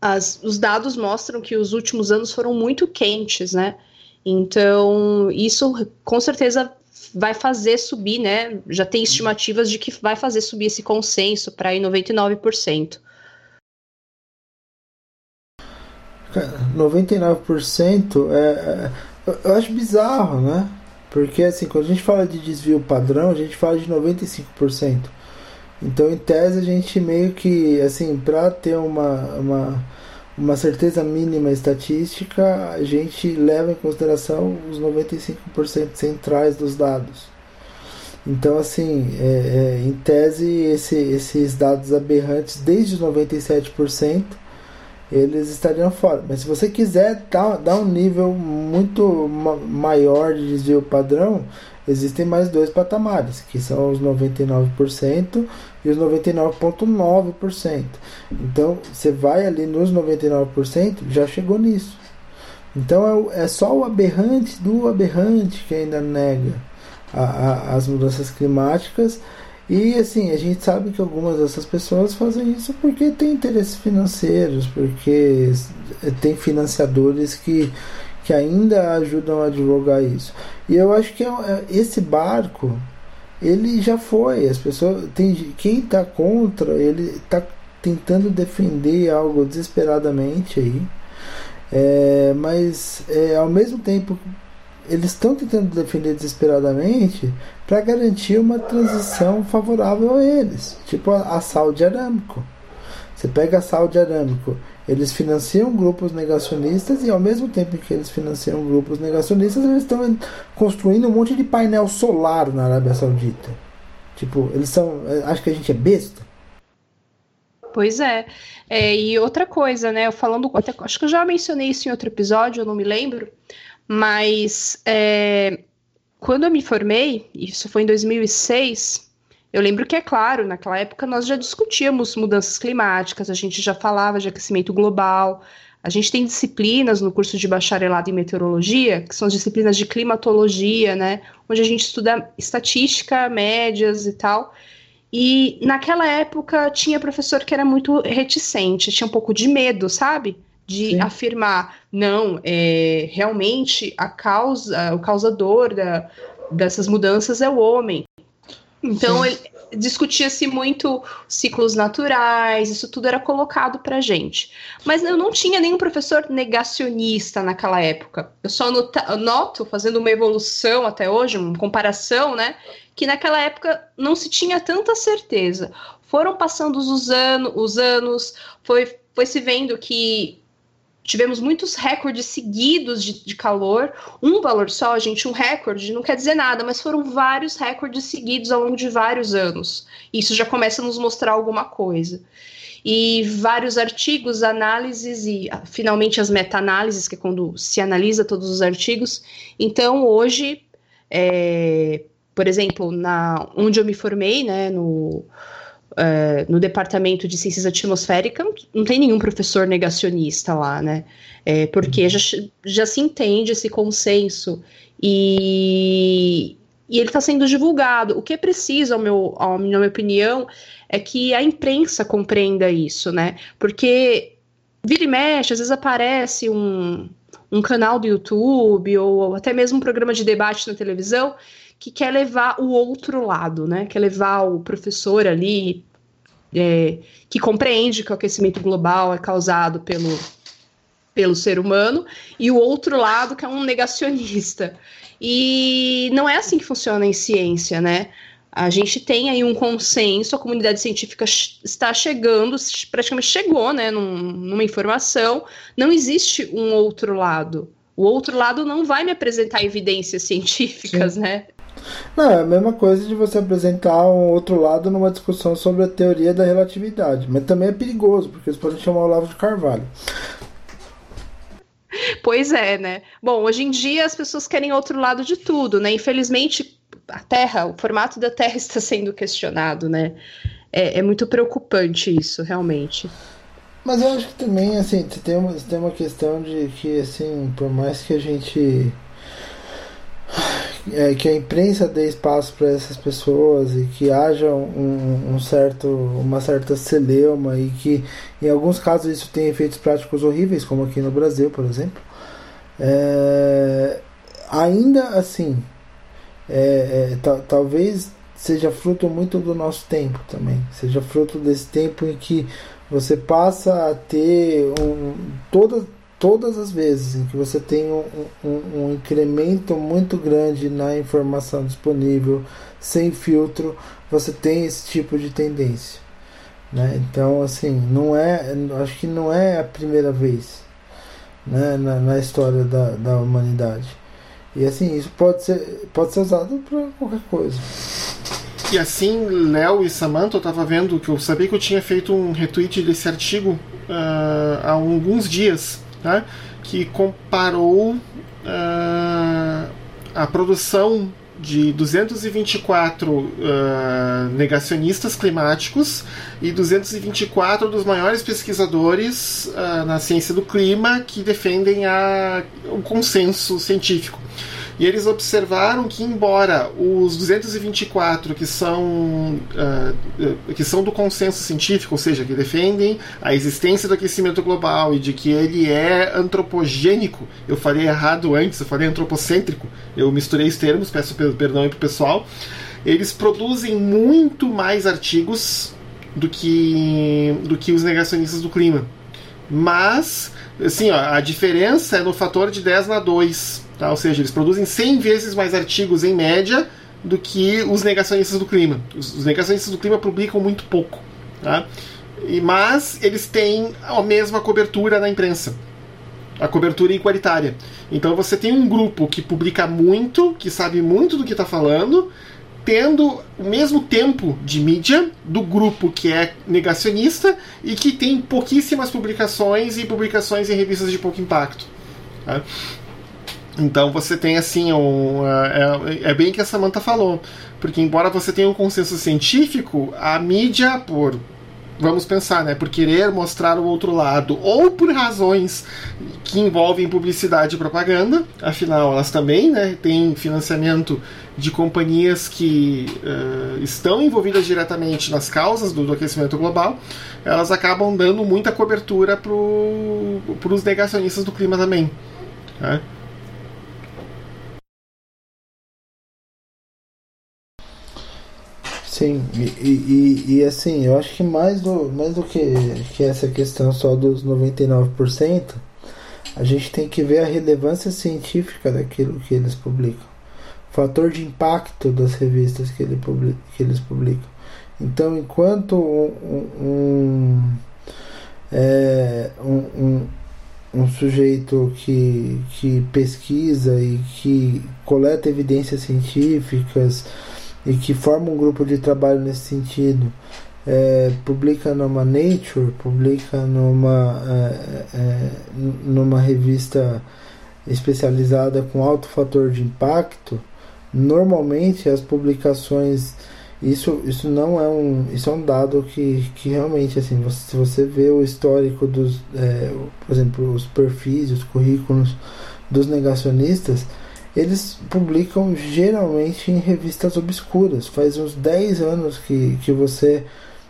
as, os dados mostram que os últimos anos foram muito quentes, né? Então, isso com certeza vai fazer subir, né? Já tem estimativas de que vai fazer subir esse consenso para 99%. 99% é, é, eu acho bizarro, né? Porque assim, quando a gente fala de desvio padrão, a gente fala de 95%. Então, em tese, a gente meio que, assim, para ter uma, uma, uma certeza mínima estatística, a gente leva em consideração os 95% centrais dos dados. Então, assim, é, é, em tese, esse, esses dados aberrantes, desde os 97%, eles estariam fora. Mas se você quiser dar, um nível muito ma maior de desvio padrão, existem mais dois patamares, que são os 99% e os 99,9%. Então, você vai ali nos 99%, já chegou nisso. Então, é, é só o aberrante do aberrante que ainda nega as mudanças climáticas e assim, a gente sabe que algumas dessas pessoas fazem isso porque tem interesses financeiros, porque tem financiadores que, que ainda ajudam a divulgar isso. E eu acho que é é, esse barco, ele já foi. As pessoas. Tem, quem está contra, ele está tentando defender algo desesperadamente aí. É, mas é, ao mesmo tempo eles estão tentando defender desesperadamente para garantir uma transição favorável a eles, tipo a, a Saudi. Você pega a Saudi Aramco, Eles financiam grupos negacionistas e ao mesmo tempo que eles financiam grupos negacionistas, eles estão construindo um monte de painel solar na Arábia Saudita. Tipo, eles são. Eh, acho que a gente é besta. Pois é. é. E outra coisa, né? Eu falando. Até, acho que eu já mencionei isso em outro episódio, eu não me lembro. Mas é, quando eu me formei, isso foi em 2006, eu lembro que, é claro, naquela época nós já discutíamos mudanças climáticas, a gente já falava de aquecimento global, a gente tem disciplinas no curso de bacharelado em meteorologia, que são as disciplinas de climatologia, né? Onde a gente estuda estatística, médias e tal. E naquela época tinha professor que era muito reticente, tinha um pouco de medo, sabe? De Sim. afirmar, não, é, realmente a causa, o causador da, dessas mudanças é o homem. Então, discutia-se muito ciclos naturais, isso tudo era colocado para gente. Mas eu não tinha nenhum professor negacionista naquela época. Eu só nota, noto, fazendo uma evolução até hoje, uma comparação, né, que naquela época não se tinha tanta certeza. Foram passando os, anos, os anos, foi, foi se vendo que tivemos muitos recordes seguidos de, de, calor. Um valor só, gente, um recorde não quer dizer nada, mas foram vários recordes seguidos ao longo de vários anos. Isso já começa a nos mostrar alguma coisa. E vários artigos, análises e ah, finalmente as meta-análises, que é quando se analisa todos os artigos. Então, hoje, é, por exemplo, na, onde eu me formei, né, no é, no departamento de ciências atmosféricas não tem nenhum professor negacionista lá, né? É, porque já, já se entende esse consenso e, e ele está sendo divulgado. O que é preciso, ao meu, ao, na minha opinião, é que a imprensa compreenda isso, né? Porque vira e mexe, às vezes aparece um, um canal do YouTube ou até mesmo um programa de debate na televisão que quer levar o outro lado, né? Quer levar o professor ali, é, que compreende que o aquecimento global é causado pelo, pelo ser humano, e o outro lado que é um negacionista. E não é assim que funciona em ciência, né? A gente tem aí um consenso, a comunidade científica está chegando, praticamente chegou, né, num, numa informação. Não existe um outro lado. O outro lado não vai me apresentar evidências científicas, Sim. né? Não, é a mesma coisa de você apresentar um outro lado numa discussão sobre a teoria da relatividade. Mas também é perigoso, porque eles podem chamar o Olavo de Carvalho. Pois é, né? Bom, hoje em dia as pessoas querem outro lado de tudo, né? Infelizmente, a Terra, o formato da Terra está sendo questionado, né? É, é muito preocupante isso, realmente. Mas eu acho que também, assim, tem uma, tem uma questão de que, assim, por mais que a gente é, que a imprensa dê espaço para essas pessoas e que haja um, um, certo, uma certa celeuma e que em alguns casos isso tem efeitos práticos horríveis, como aqui no Brasil, por exemplo. É, ainda assim, é, é talvez seja fruto muito do nosso tempo também, seja fruto desse tempo em que você passa a ter um, toda todas as vezes em que você tem um, um, um, incremento muito grande na informação disponível, sem filtro, você tem esse tipo de tendência. Né? Então, assim, não é, acho que não é a primeira vez né, na, na história da, da humanidade. E assim, isso pode ser, pode ser usado para qualquer coisa. E assim, Léo e Samantha, eu estava vendo que eu sabia que eu tinha feito um retweet desse artigo uh, há alguns dias né, que comparou uh, a produção de 224 uh, ah, negacionistas climáticos e 224 dos maiores pesquisadores uh, na ciência do clima que defendem a, o consenso científico. E eles observaram que, embora os 224 que são, uh, que são do consenso científico, ou seja, que defendem a existência do aquecimento global e de que ele é antropogênico, eu falei errado antes, eu falei antropocêntrico, eu misturei os termos, peço perdão aí pro pessoal. Eles produzem muito mais artigos do que, do que os negacionistas do clima. Mas, assim, ó, a diferença é no fator de 10 na 2 Tá? Ou seja, eles produzem 100 vezes mais artigos em média do que os negacionistas do clima. Os, negacionistas do clima publicam muito pouco. Tá? E, mas eles têm a mesma cobertura na imprensa. A cobertura igualitária. Então você tem um grupo que publica muito, que sabe muito do que está falando, tendo o mesmo tempo de mídia do grupo que é negacionista e que tem pouquíssimas publicações e publicações em revistas de pouco impacto. Tá? Então você tem assim um, é, é bem que a Samantha falou, porque embora você tenha um consenso científico, a mídia por vamos pensar, né, por querer mostrar o outro lado ou por razões que envolvem publicidade e propaganda, afinal elas também, né, têm financiamento de companhias que uh, estão envolvidas diretamente nas causas do, do, aquecimento global, elas acabam dando muita cobertura para os negacionistas do clima também. Né? Sim, e, e, e, assim, eu acho que mais do, mais do que, que essa questão só dos 99%, a gente tem que ver a relevância científica daquilo que eles publicam. O fator de impacto das revistas que, ele que eles publicam. Então, enquanto um, um, é, um, um, sujeito que, que pesquisa e que coleta evidências científicas e que forma um grupo de trabalho nesse sentido, é, publica numa Nature, publica numa, é, é, numa revista especializada com alto fator de impacto, normalmente as publicações isso, isso não é um isso é um dado que, que realmente assim você, se você vê o histórico dos é, por exemplo os perfis os currículos dos negacionistas eles publicam geralmente em revistas obscuras. Faz uns 10 anos que, que você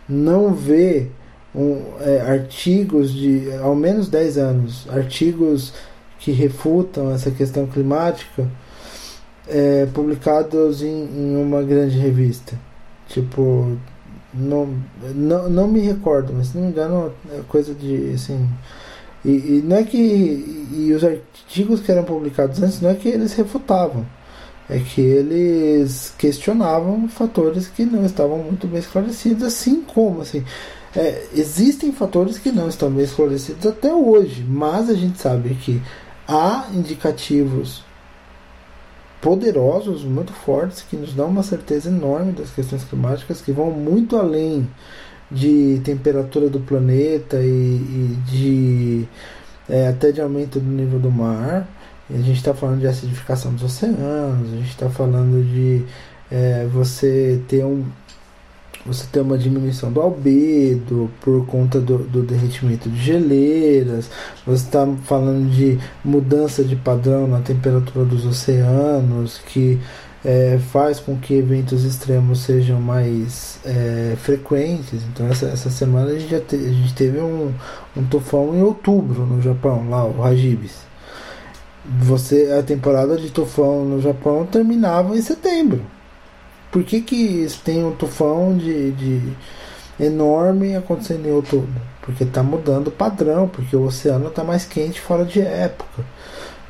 não vê um, é, artigos de. ao menos 10 anos, artigos que refutam essa questão climática é, publicados em, em uma grande revista. Tipo, não, não, não me recordo, mas se não me engano é coisa de assim. E, e não é que. E os artigos que eram publicados antes não é que eles refutavam, é que eles questionavam fatores que não estavam muito bem esclarecidos, assim como assim. É, existem fatores que não estão bem esclarecidos até hoje, mas a gente sabe que há indicativos poderosos, muito fortes, que nos dão uma certeza enorme das questões climáticas, que vão muito além de temperatura do planeta e, e de é, até de aumento do nível do mar. A gente está falando de acidificação dos oceanos, a gente está falando de é, você ter um você ter uma diminuição do albedo por conta do, do derretimento de geleiras, você está falando de mudança de padrão na temperatura dos oceanos, que é, faz com que eventos extremos sejam mais é, frequentes. Então, essa, essa semana a gente, te, a gente teve um, um tufão em outubro no Japão, lá, o Hagibis. Você, a temporada de tufão no Japão terminava em setembro. Por que, que tem um tufão de, de enorme acontecendo em outubro? Porque está mudando o padrão, porque o oceano está mais quente fora de época,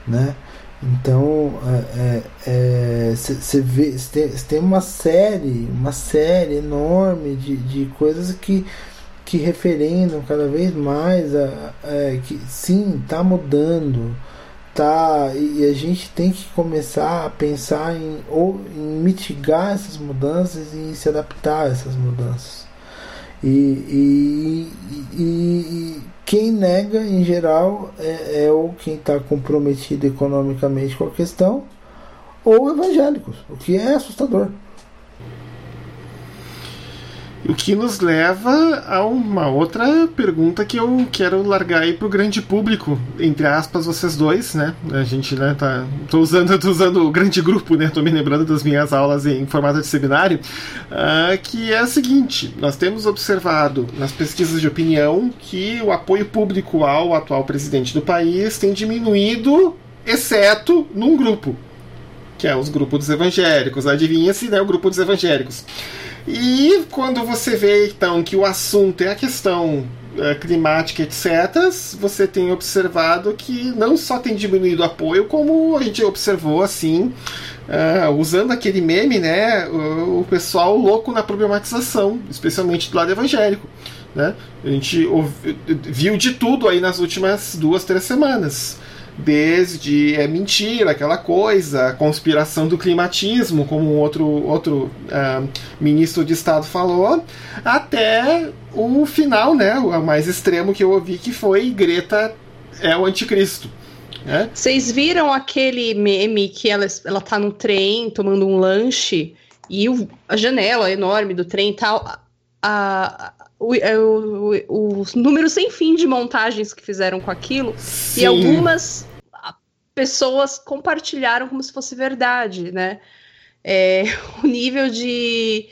né? Então, você é, é, vê, tem, tem uma série, uma série enorme de, de coisas que, que referendam cada vez mais a, a que sim, está mudando, tá, e a gente tem que começar a pensar em, ou, em mitigar essas mudanças e se adaptar a essas mudanças. E, e, e, quem nega, em geral, é, é ou quem está comprometido economicamente com a questão, ou evangélicos, o que é assustador. O que nos leva a uma outra pergunta que eu quero largar aí pro grande público, entre aspas, vocês dois, né? A gente, né, tá. Tô usando, tô usando o grande grupo, né? Tô me lembrando das minhas aulas em formato de seminário. Uh, que é o seguinte: nós temos observado nas pesquisas de opinião que o apoio público ao atual presidente do país tem diminuído, exceto num grupo, que é os grupos dos evangélicos. Adivinha-se, né? O grupo dos evangélicos. E quando você vê então que o assunto é a questão é, climática, etc., você tem observado que não só tem diminuído o apoio, como a gente observou assim, uh, usando aquele meme, né, o, o, pessoal louco na problematização, especialmente do lado evangélico. Né? A gente viu de tudo aí nas últimas duas, três semanas. Desde é mentira, aquela coisa, conspiração do climatismo, como um outro, outro uh, ministro de Estado falou, até o final, né, o mais extremo que eu ouvi, que foi Greta é o anticristo. Né? Vocês viram aquele meme que ela, ela tá no trem tomando um lanche e o, a janela enorme do trem tal. Tá, a, o, é, o, o, o, número sem fim de montagens que fizeram com aquilo. Sim. E algumas pessoas compartilharam como se fosse verdade, né? É, o nível de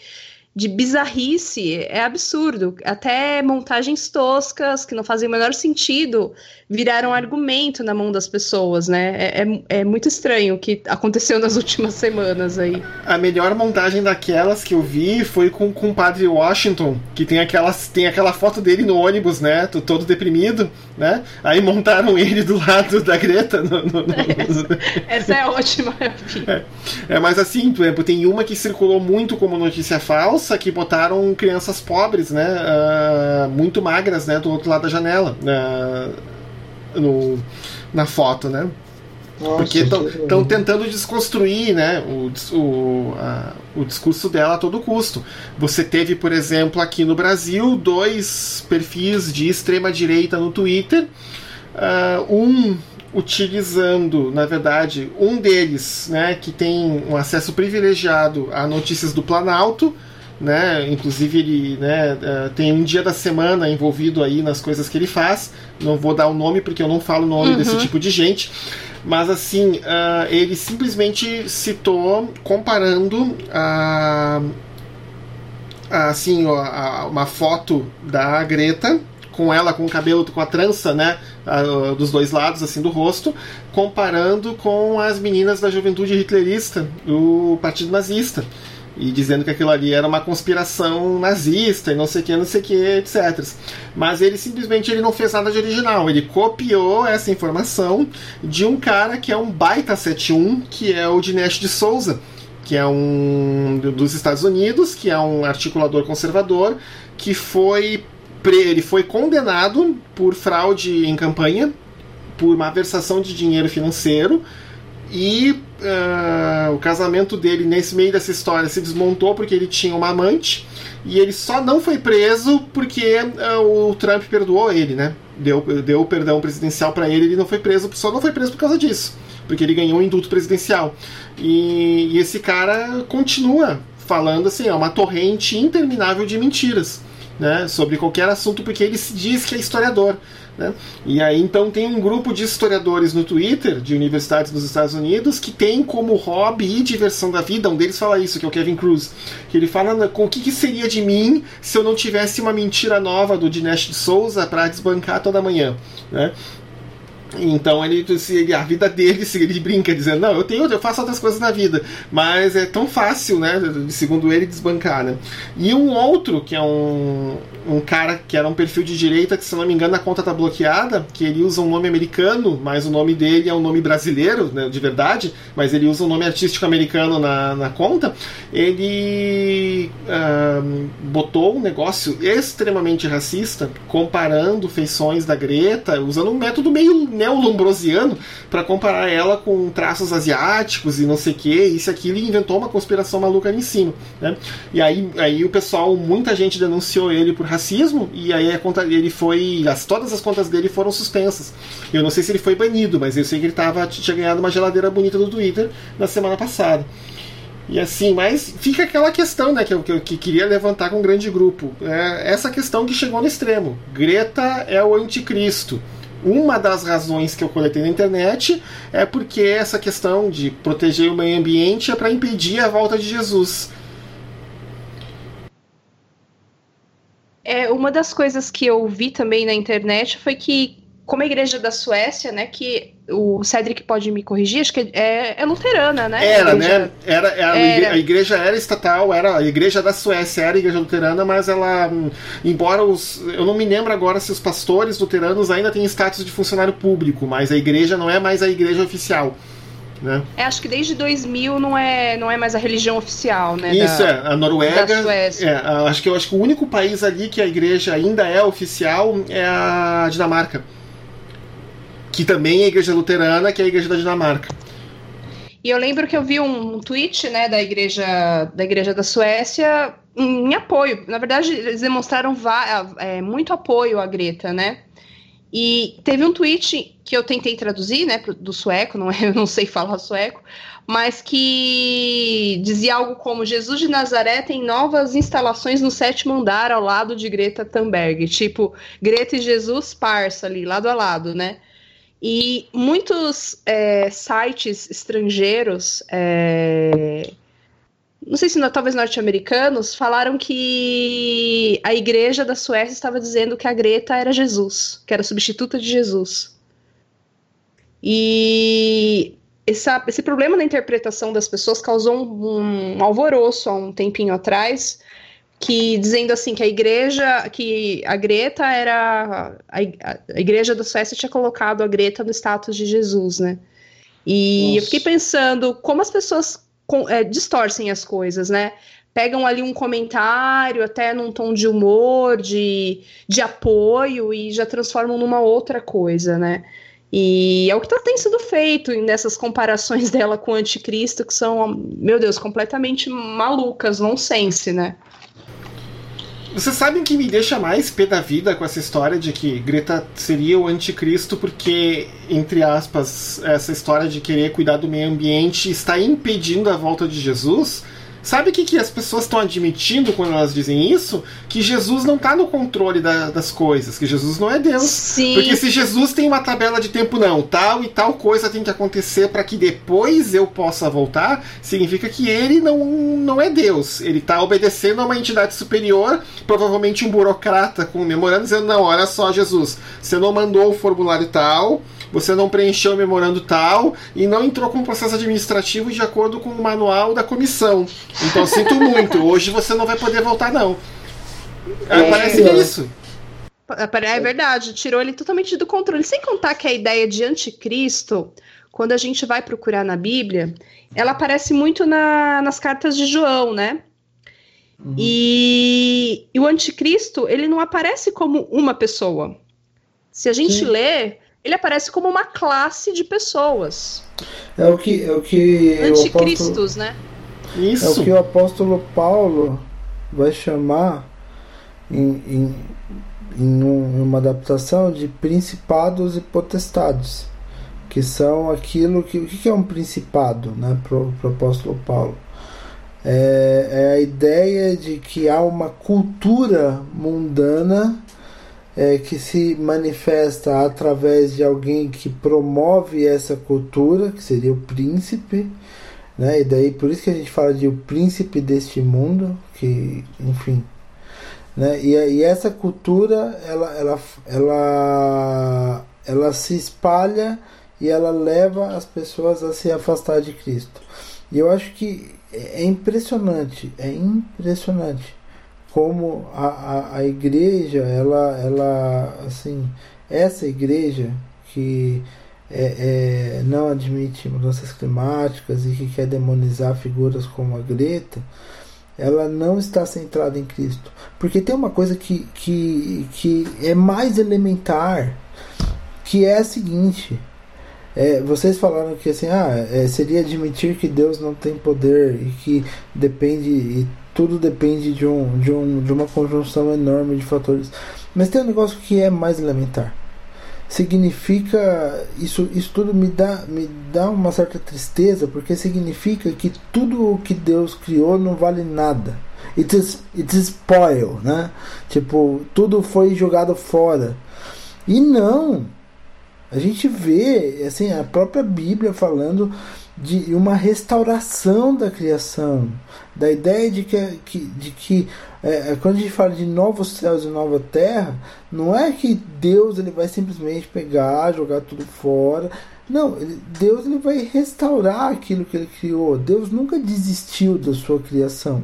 de bizarrice é absurdo. Até montagens toscas que não fazem o menor sentido viraram argumento na mão das pessoas, né? É, é, é, muito estranho o que aconteceu nas últimas semanas aí. A melhor montagem daquelas que eu vi foi com, com o padre Washington, que tem, aquelas, tem aquela foto dele no ônibus, né? Todo deprimido, né? Aí montaram ele do lado da Greta. No, no, no... Essa, essa, é ótima, é, é, mas assim, por exemplo, tem uma que circulou muito como notícia falsa, que botaram crianças pobres, né? Uh, muito magras, né? Do outro lado da janela. Uh, no, na foto, né? Nossa, Porque estão tentando desconstruir né, o, o, a, o discurso dela a todo custo. Você teve, por exemplo, aqui no Brasil, dois perfis de extrema direita no Twitter. Uh, um utilizando, na verdade, um deles, né, que tem um acesso privilegiado a notícias do Planalto, né? Inclusive ele né, é, tem um dia da semana envolvido aí nas coisas que ele faz. Não vou dar o nome porque eu não falo o nome uhum. desse tipo de gente. Mas assim, uh, ele simplesmente citou comparando a, a assim, a, uma foto da Greta com ela com o cabelo com a trança, né, dos dois lados assim do rosto, comparando com as meninas da juventude hitlerista do Partido Nazista e dizendo que aquilo ali era uma conspiração nazista e não sei o que, não sei o que, etc. Mas ele simplesmente ele não fez nada de original, ele copiou essa informação de um cara que é um baita 71, que é o Dinesh de Souza, que é um dos Estados Unidos, que é um articulador conservador, que foi ele foi condenado por fraude em campanha, por uma versação de dinheiro financeiro e uh, o casamento dele, nesse meio dessa história, se desmontou porque ele tinha uma amante. E ele só não foi preso porque uh, o Trump perdoou ele, né? Deu, deu perdão presidencial para ele, ele não foi preso, só não foi preso por causa disso. Porque ele ganhou um indulto presidencial. E, e esse cara continua falando assim, é uma torrente interminável de mentiras. Né, sobre qualquer assunto, porque ele se diz que é historiador. Né? E aí então tem um grupo de historiadores no Twitter de universidades nos Estados Unidos que tem como hobby e diversão da vida, um deles fala isso, que é o Kevin Cruz, que ele fala com o que, que seria de mim se eu não tivesse uma mentira nova do Dinesh de Souza para desbancar toda manhã. Né? Então ele, se, a vida dele, ele brinca dizendo, não, eu tenho, eu faço outras coisas na vida, mas é tão fácil, né, segundo ele, desbancar, né? E um outro, que é um, um cara que era um perfil de direita, que se não me engano a conta tá bloqueada, que ele usa um nome americano, mas o nome dele é um nome brasileiro, né, de verdade, mas ele usa um nome artístico americano na, na conta, ele uh, botou um negócio extremamente racista, comparando feições da Greta, usando um método meio neo-lombrosiano para comparar ela com traços asiáticos e não sei o que, isso e aquilo, e inventou uma conspiração maluca ali em cima. Né? E aí, aí o pessoal, muita gente denunciou ele por racismo, e aí a conta ele foi. As, todas as contas dele foram suspensas. Eu não sei se ele foi banido, mas eu sei que ele tava, tinha ganhado uma geladeira bonita do Twitter na semana passada. E assim, mas fica aquela questão né, que eu, que eu que queria levantar com um grande grupo. É essa questão que chegou no extremo. Greta é o anticristo. Uma das razões que eu coletei na internet é porque essa questão de proteger o meio ambiente é para impedir a volta de Jesus. É, uma das coisas que eu vi também na internet foi que como a igreja da Suécia, né, que o Cedric pode me corrigir, acho que é, é luterana, né? Era, né? Era, era, era, A igreja era estatal, era a igreja da Suécia, era a igreja luterana, mas ela, embora os, eu não me lembro agora se os pastores luteranos ainda têm status de funcionário público, mas a igreja não é mais a igreja oficial. Né? É, acho que desde 2000 não é, não é mais a religião oficial, né? Isso, da, é. A Noruega. É, acho que acho que o único país ali que a igreja ainda é oficial é a Dinamarca. Que também é igreja luterana, que é a igreja da Dinamarca. E eu lembro que eu vi um, tweet, né, da igreja da igreja da Suécia em, em apoio. Na verdade, eles demonstraram é, muito apoio à Greta, né? E teve um tweet que eu tentei traduzir, né, do sueco, não, é, eu não sei falar sueco, mas que dizia algo como Jesus de Nazaré tem novas instalações no sétimo andar ao lado de Greta Thunberg, tipo Greta e Jesus parça ali, lado a lado, né? E muitos é, sites estrangeiros é, não sei se talvez norte-americanos, falaram que a igreja da Suécia estava dizendo que a Greta era Jesus, que era substituta de Jesus. E essa, esse problema na interpretação das pessoas causou um, um, alvoroço há um tempinho atrás, que dizendo assim que a igreja, que a Greta era a, a igreja da Suécia tinha colocado a Greta no status de Jesus, né? E Nossa. eu fiquei pensando como as pessoas é, distorcem as coisas, né? Pegam ali um comentário, até num tom de humor, de, de apoio, e já transformam numa outra coisa, né? E é o que tá, tem sido feito nessas comparações dela com o anticristo, que são, meu Deus, completamente malucas, nonsense, né? Vocês sabem que me deixa mais pé da vida com essa história de que Greta seria o anticristo porque, entre aspas, essa história de querer cuidar do meio ambiente está impedindo a volta de Jesus? Sabe o que, que as pessoas estão admitindo quando elas dizem isso? Que Jesus não está no controle da, das coisas, que Jesus não é Deus. Sim. Porque se Jesus tem uma tabela de tempo, não, tal e tal coisa tem que acontecer para que depois eu possa voltar, significa que ele não, não é Deus. Ele está obedecendo a uma entidade superior, provavelmente um burocrata com memorando, dizendo: não, olha só, Jesus, você não mandou o formulário tal você não preencheu o memorando tal e não entrou com o processo administrativo de acordo com o manual da comissão. Então sinto muito, hoje você não vai poder voltar, não. É, parece que é isso. É verdade, tirou ele totalmente do controle. Sem contar que a ideia de anticristo, quando a gente vai procurar na Bíblia, ela aparece muito na, nas cartas de João, né? Uhum. E, e, o anticristo, ele não aparece como uma pessoa. Se a gente Sim. lê, ele aparece como uma classe de pessoas. É o que é o que anticristos, né? Isso. É o que o apóstolo Paulo vai chamar em, em, em, uma adaptação de principados e potestades, que são aquilo que o que é um principado, né, para o apóstolo Paulo. É, é a ideia de que há uma cultura mundana é, que se manifesta através de alguém que promove essa cultura, que seria o príncipe, né? E daí por isso que a gente fala de o príncipe deste mundo, que, enfim, né? E, e essa cultura, ela, ela, ela, ela se espalha e ela leva as pessoas a se afastar de Cristo. E eu acho que é impressionante, é impressionante como a, a, a igreja, ela, ela, assim, essa igreja que é, é, não admite mudanças climáticas e que quer demonizar figuras como a Greta, ela não está centrada em Cristo. Porque tem uma coisa que, que, que é mais elementar, que é a seguinte. É, vocês falaram que assim, ah, é, seria admitir que Deus não tem poder e que depende e tudo depende de, um, de, um, de uma conjunção enorme de fatores. Mas tem um negócio que é mais elementar. Significa. Isso, isso tudo me dá, me dá uma certa tristeza, porque significa que tudo o que Deus criou não vale nada. It is, it is spoil, né? Tipo, tudo foi jogado fora. E não! A gente vê, assim, a própria Bíblia falando de uma restauração da criação, da ideia de que, de que é, é, quando a gente fala de novos céus e nova terra, não é que Deus ele vai simplesmente pegar, jogar tudo fora. Não, Deus ele vai restaurar aquilo que ele criou. Deus nunca desistiu da sua criação.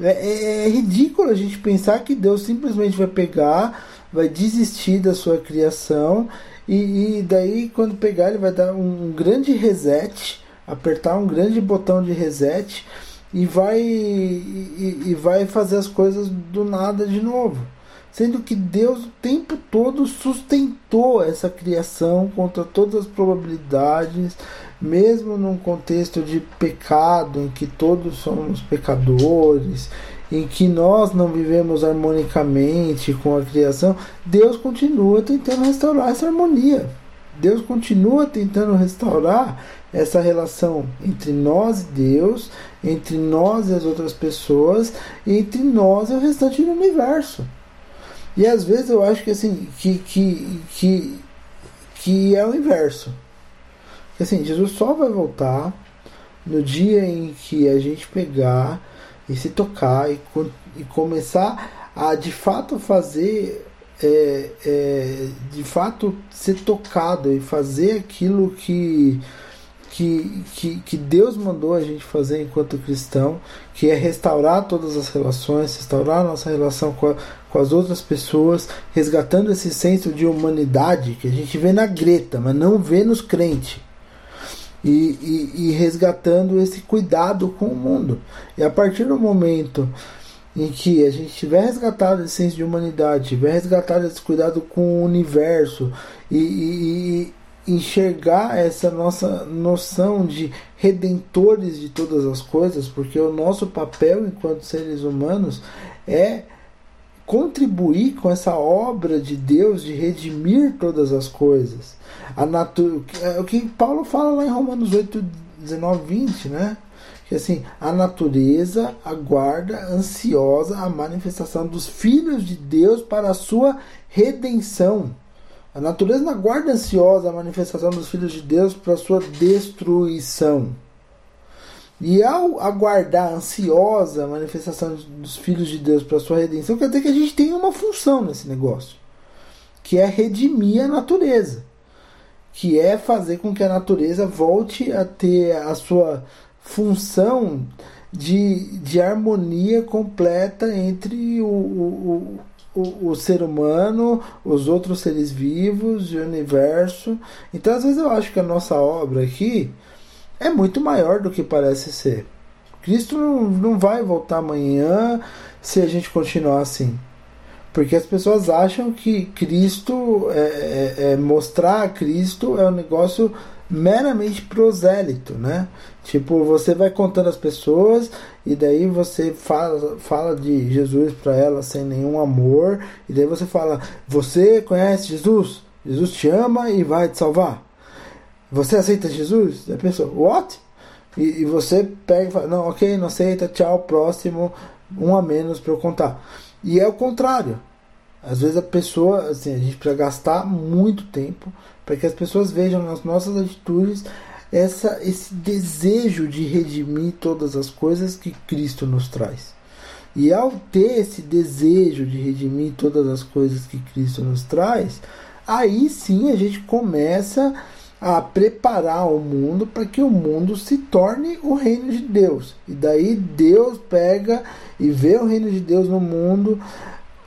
É, é, é ridículo a gente pensar que Deus simplesmente vai pegar, vai desistir da sua criação e, e daí quando pegar ele vai dar um grande reset apertar um grande botão de reset e vai e, e vai fazer as coisas do nada de novo. Sendo que Deus o tempo todo sustentou essa criação contra todas as probabilidades, mesmo num contexto de pecado, em que todos somos pecadores, em que nós não vivemos harmonicamente com a criação, Deus continua tentando restaurar essa harmonia. Deus continua tentando restaurar essa relação entre nós e Deus, entre nós e as outras pessoas, entre nós e o restante do universo. E às vezes eu acho que assim, que, que, que, que é o inverso. Assim, Jesus só vai voltar no dia em que a gente pegar e se tocar e, e começar a de fato fazer é, é, de fato ser tocado e fazer aquilo que, que, que, que Deus mandou a gente fazer enquanto cristão, que é restaurar todas as relações, restaurar nossa relação com, a, com as outras pessoas, resgatando esse senso de humanidade que a gente vê na Greta, mas não vê nos crentes. E, e, e resgatando esse cuidado com o mundo. E a partir do momento em que a gente tiver resgatado esse senso de humanidade, tiver resgatado esse cuidado com o universo e, enxergar essa nossa noção de redentores de todas as coisas, porque o nosso papel enquanto seres humanos é contribuir com essa obra de Deus de redimir todas as coisas. A natu é o que Paulo fala lá em Romanos 8, 19, 20, né? que assim, a natureza aguarda ansiosa a manifestação dos filhos de Deus para a sua redenção. A natureza aguarda ansiosa a manifestação dos filhos de Deus para sua destruição. E ao aguardar ansiosa a manifestação dos filhos de Deus para sua redenção, quer dizer que a gente tem uma função nesse negócio, que é redimir a natureza, que é fazer com que a natureza volte a ter a sua função de, de harmonia completa entre o, o, ser humano, os outros seres vivos o universo. Então, às vezes, eu acho que a nossa obra aqui é muito maior do que parece ser. Cristo não, não vai voltar amanhã se a gente continuar assim. Porque as pessoas acham que Cristo, é, é, é mostrar Cristo é um negócio meramente prosélito, né? Tipo, você vai contando as pessoas e daí você fala, fala de Jesus para elas sem nenhum amor, e daí você fala: Você conhece Jesus? Jesus te ama e vai te salvar. Você aceita Jesus? E a pessoa: What? E, e você pega e fala: Não, ok, não aceita, tchau, próximo, um a menos para eu contar. E é o contrário. Às vezes a pessoa, assim, a gente precisa gastar muito tempo para que as pessoas vejam nas nossas atitudes essa, esse desejo de redimir todas as coisas que Cristo nos traz. E ao ter esse desejo de redimir todas as coisas que Cristo nos traz, aí sim a gente começa a preparar o mundo para que o mundo se torne o reino de Deus. E daí Deus pega e vê o reino de Deus no mundo,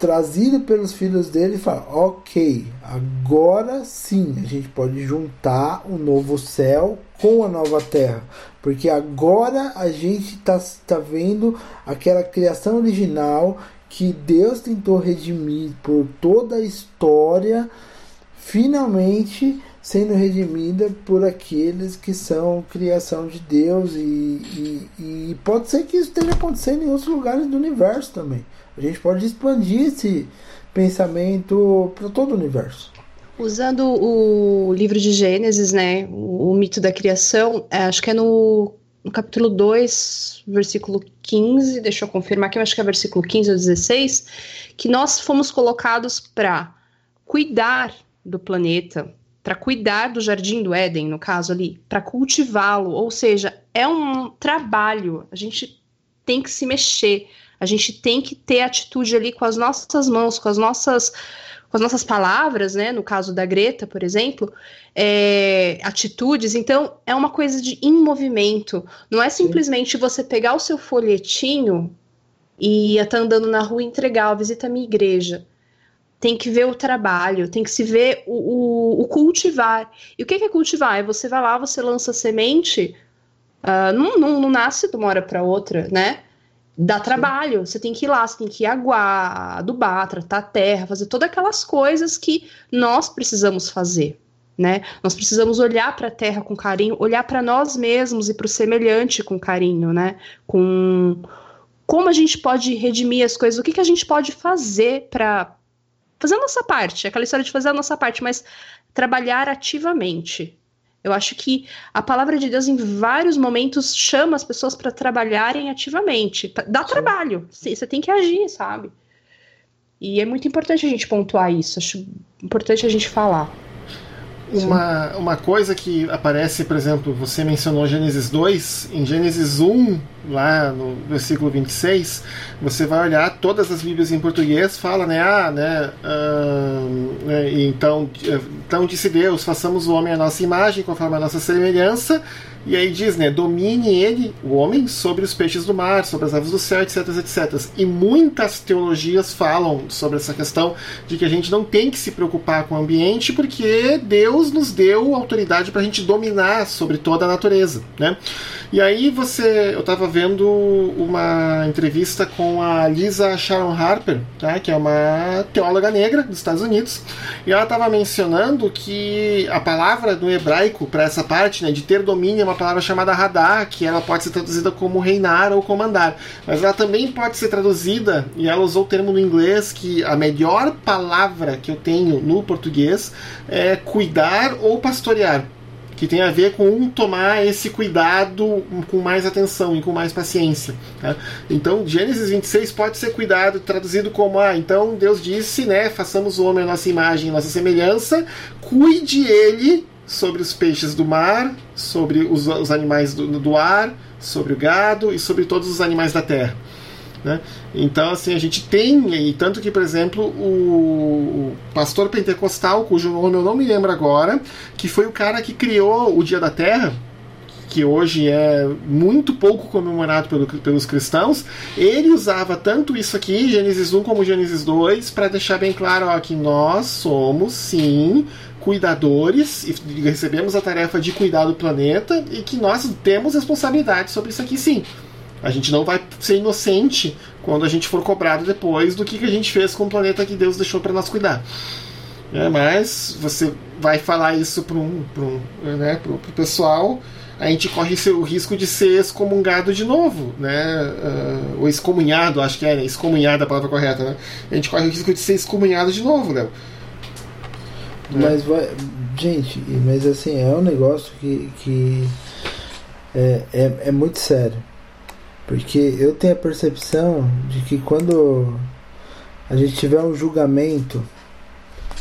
trazido pelos filhos dele e fala: Ok, agora sim a gente pode juntar o novo céu com a nova terra, porque agora a gente está tá vendo aquela criação original que Deus tentou redimir por toda a história, finalmente sendo redimida por aqueles que são criação de Deus e, e, e pode ser que isso esteja acontecendo em outros lugares do universo também. A gente pode expandir esse pensamento para todo o universo. Usando o livro de Gênesis, né, o, o mito da criação, é, acho que é no, no, capítulo 2, versículo 15, deixa eu confirmar aqui, acho que é versículo 15 ou 16, que nós fomos colocados para cuidar do planeta, para cuidar do jardim do Éden, no caso ali, para cultivá-lo, ou seja, é um trabalho, a gente tem que se mexer, a gente tem que ter atitude ali com as nossas mãos, com as nossas com as nossas palavras, né? No caso da Greta, por exemplo, é, atitudes. Então, é uma coisa de em movimento. Não é simplesmente você pegar o seu folhetinho e estar tá andando na rua e entregar, visita a minha igreja. Tem que ver o trabalho, tem que se ver o, o, o cultivar. E o que é cultivar? É você vai lá, você lança semente, Uh, não, não, não nasce de uma hora para outra, né? Dá trabalho, você tem que ir lá, você tem que aguar, adubar, tratar a terra, fazer todas aquelas coisas que nós precisamos fazer, né? Nós precisamos olhar para a terra com carinho, olhar para nós mesmos e para o semelhante com carinho, né? Com como a gente pode redimir as coisas, o que, que a gente pode fazer para fazer a nossa parte, aquela história de fazer a nossa parte, mas trabalhar ativamente, eu acho que a palavra de Deus, em vários momentos, chama as pessoas para trabalharem ativamente. Dá Sim. trabalho. Você tem que agir, sabe? E é muito importante a gente pontuar isso. Acho importante a gente falar. Uma, uma coisa que aparece, por exemplo, você mencionou Gênesis 2, em Gênesis 1, lá no versículo 26, você vai olhar todas as Bíblias em português, fala, né, ah, né, né então, então disse Deus, façamos o homem à nossa imagem, conforme a nossa semelhança, e aí diz, né, domine ele, o homem, sobre os peixes do mar, sobre as aves do céu, etc, etc. E muitas teologias falam sobre essa questão de que a gente não tem que se preocupar com o ambiente porque Deus nos deu autoridade para a gente dominar sobre toda a natureza, né? E aí você, eu estava vendo uma entrevista com a Lisa Sharon Harper, tá, que é uma teóloga negra dos Estados Unidos, e ela estava mencionando que a palavra no hebraico para essa parte, né, de ter domínio, é uma palavra chamada radar, que ela pode ser traduzida como reinar ou comandar, mas ela também pode ser traduzida, e ela usou o termo no inglês que a melhor palavra que eu tenho no português é cuidar ou pastorear que tem a ver com tomar esse cuidado com mais atenção e com mais paciência. Tá? Então, Gênesis 26 pode ser cuidado, traduzido como: ah, então Deus disse, né, façamos o homem a nossa imagem, a nossa semelhança, cuide ele sobre os peixes do mar, sobre os, os animais do, do ar, sobre o gado e sobre todos os animais da terra. Né? Então, assim, a gente tem, e tanto que, por exemplo, o pastor pentecostal, cujo nome eu não me lembro agora, que foi o cara que criou o Dia da Terra, que hoje é muito pouco comemorado pelo, pelos cristãos, ele usava tanto isso aqui, Gênesis 1 como Gênesis 2, para deixar bem claro ó, que nós somos, sim, cuidadores e recebemos a tarefa de cuidar do planeta e que nós temos responsabilidade sobre isso aqui, sim. A gente não vai ser inocente quando a gente for cobrado depois do que, que a gente fez com o planeta que Deus deixou para nós cuidar. É, mas você vai falar isso para um, um, né, pro pessoal, a gente corre o risco de ser excomungado de novo, né? Uh, ou excomunhado, acho que é, né? Excomunhado é a palavra correta, né? A gente corre o risco de ser excomunhado de novo, Léo. Mas vai. Gente, mas assim, é um negócio que, que é, é, é muito sério. Porque eu tenho a percepção de que quando a gente tiver um julgamento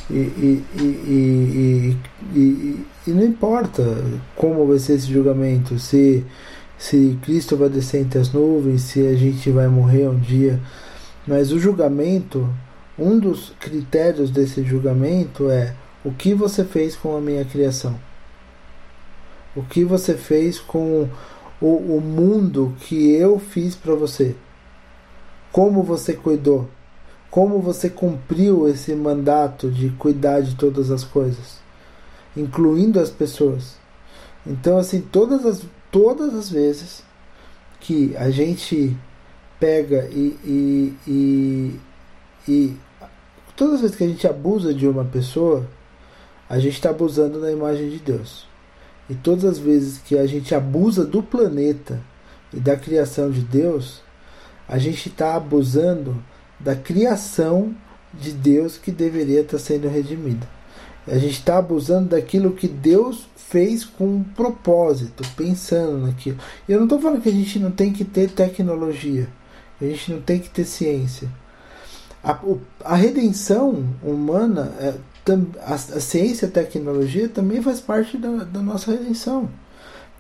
e, e, e, e, e não importa como vai ser esse julgamento, se, se Cristo vai descer entre as nuvens, se a gente vai morrer um dia, mas o julgamento, um dos critérios desse julgamento é o que você fez com a minha criação. O que você fez com o, o mundo que eu fiz para você. Como você cuidou. Como você cumpriu esse mandato de cuidar de todas as coisas, incluindo as pessoas. Então, assim, todas as, todas as vezes que a gente pega e, e, e, e todas as vezes que a gente abusa de uma pessoa, a gente está abusando da imagem de Deus. E todas as vezes que a gente abusa do planeta e da criação de Deus, a gente está abusando da criação de Deus que deveria estar tá sendo redimida. A gente está abusando daquilo que Deus fez com um propósito, pensando naquilo. Eu não estou falando que a gente não tem que ter tecnologia, a gente não tem que ter ciência. A, a redenção humana é, a, a ciência e a tecnologia também faz parte da, da nossa redenção.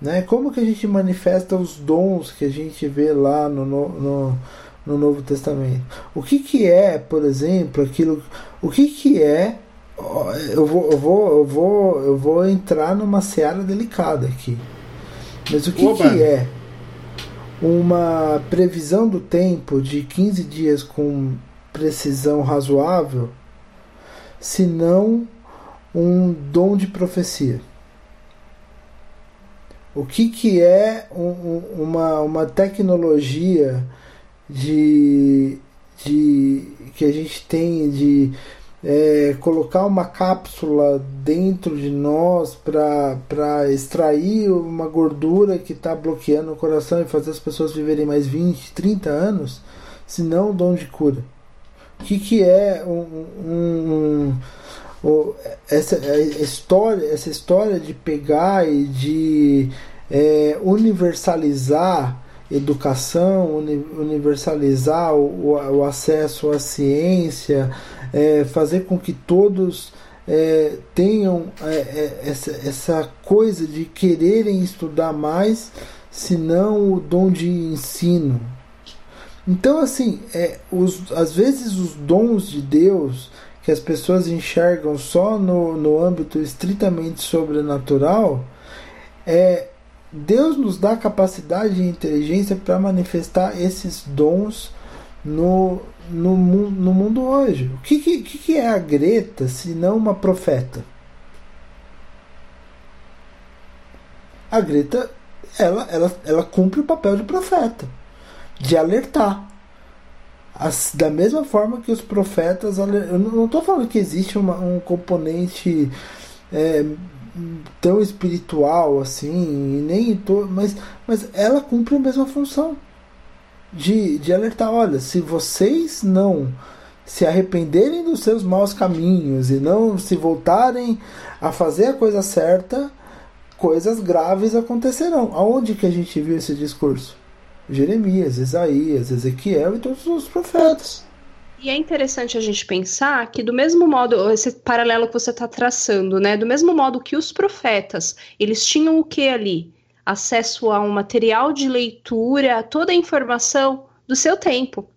Né? Como que a gente manifesta os dons que a gente vê lá no, no, no Novo Testamento? O que, que é, por exemplo, aquilo. O que, que é. Eu vou, eu, vou, eu, vou, eu vou entrar numa seara delicada aqui. Mas o que, que é uma previsão do tempo de 15 dias com precisão razoável senão um dom de profecia. o que, que é um, uma, uma tecnologia de, de que a gente tem de é, colocar uma cápsula dentro de nós para extrair uma gordura que está bloqueando o coração e fazer as pessoas viverem mais 20, 30 anos, se não o dom de cura. O que, que é um, um, um, essa história, essa história de pegar e de é, universalizar educação, universalizar o, o, acesso à ciência, é, fazer com que todos é, tenham é, é, essa, essa coisa de quererem estudar mais, se não o dom de ensino. Então, assim, é, os, às vezes os dons de Deus que as pessoas enxergam só no, no âmbito estritamente sobrenatural, é, Deus nos dá capacidade e inteligência para manifestar esses dons no, no, no mundo hoje. O que, que, que é a Greta se não uma profeta? A Greta ela, ela, ela cumpre o papel de profeta, de alertar. As, da mesma forma que os profetas. Eu não estou falando que existe uma, um componente é, tão espiritual assim, nem mas, mas ela cumpre a mesma função de, de alertar: olha, se vocês não se arrependerem dos seus maus caminhos e não se voltarem a fazer a coisa certa, coisas graves acontecerão. Aonde que a gente viu esse discurso? Jeremias, Isaías, Ezequiel e todos os profetas. E é interessante a gente pensar que do mesmo modo, esse paralelo que você está traçando, né? Do mesmo modo que os profetas, eles tinham o que ali? Acesso a um material de leitura, toda a informação do seu tempo.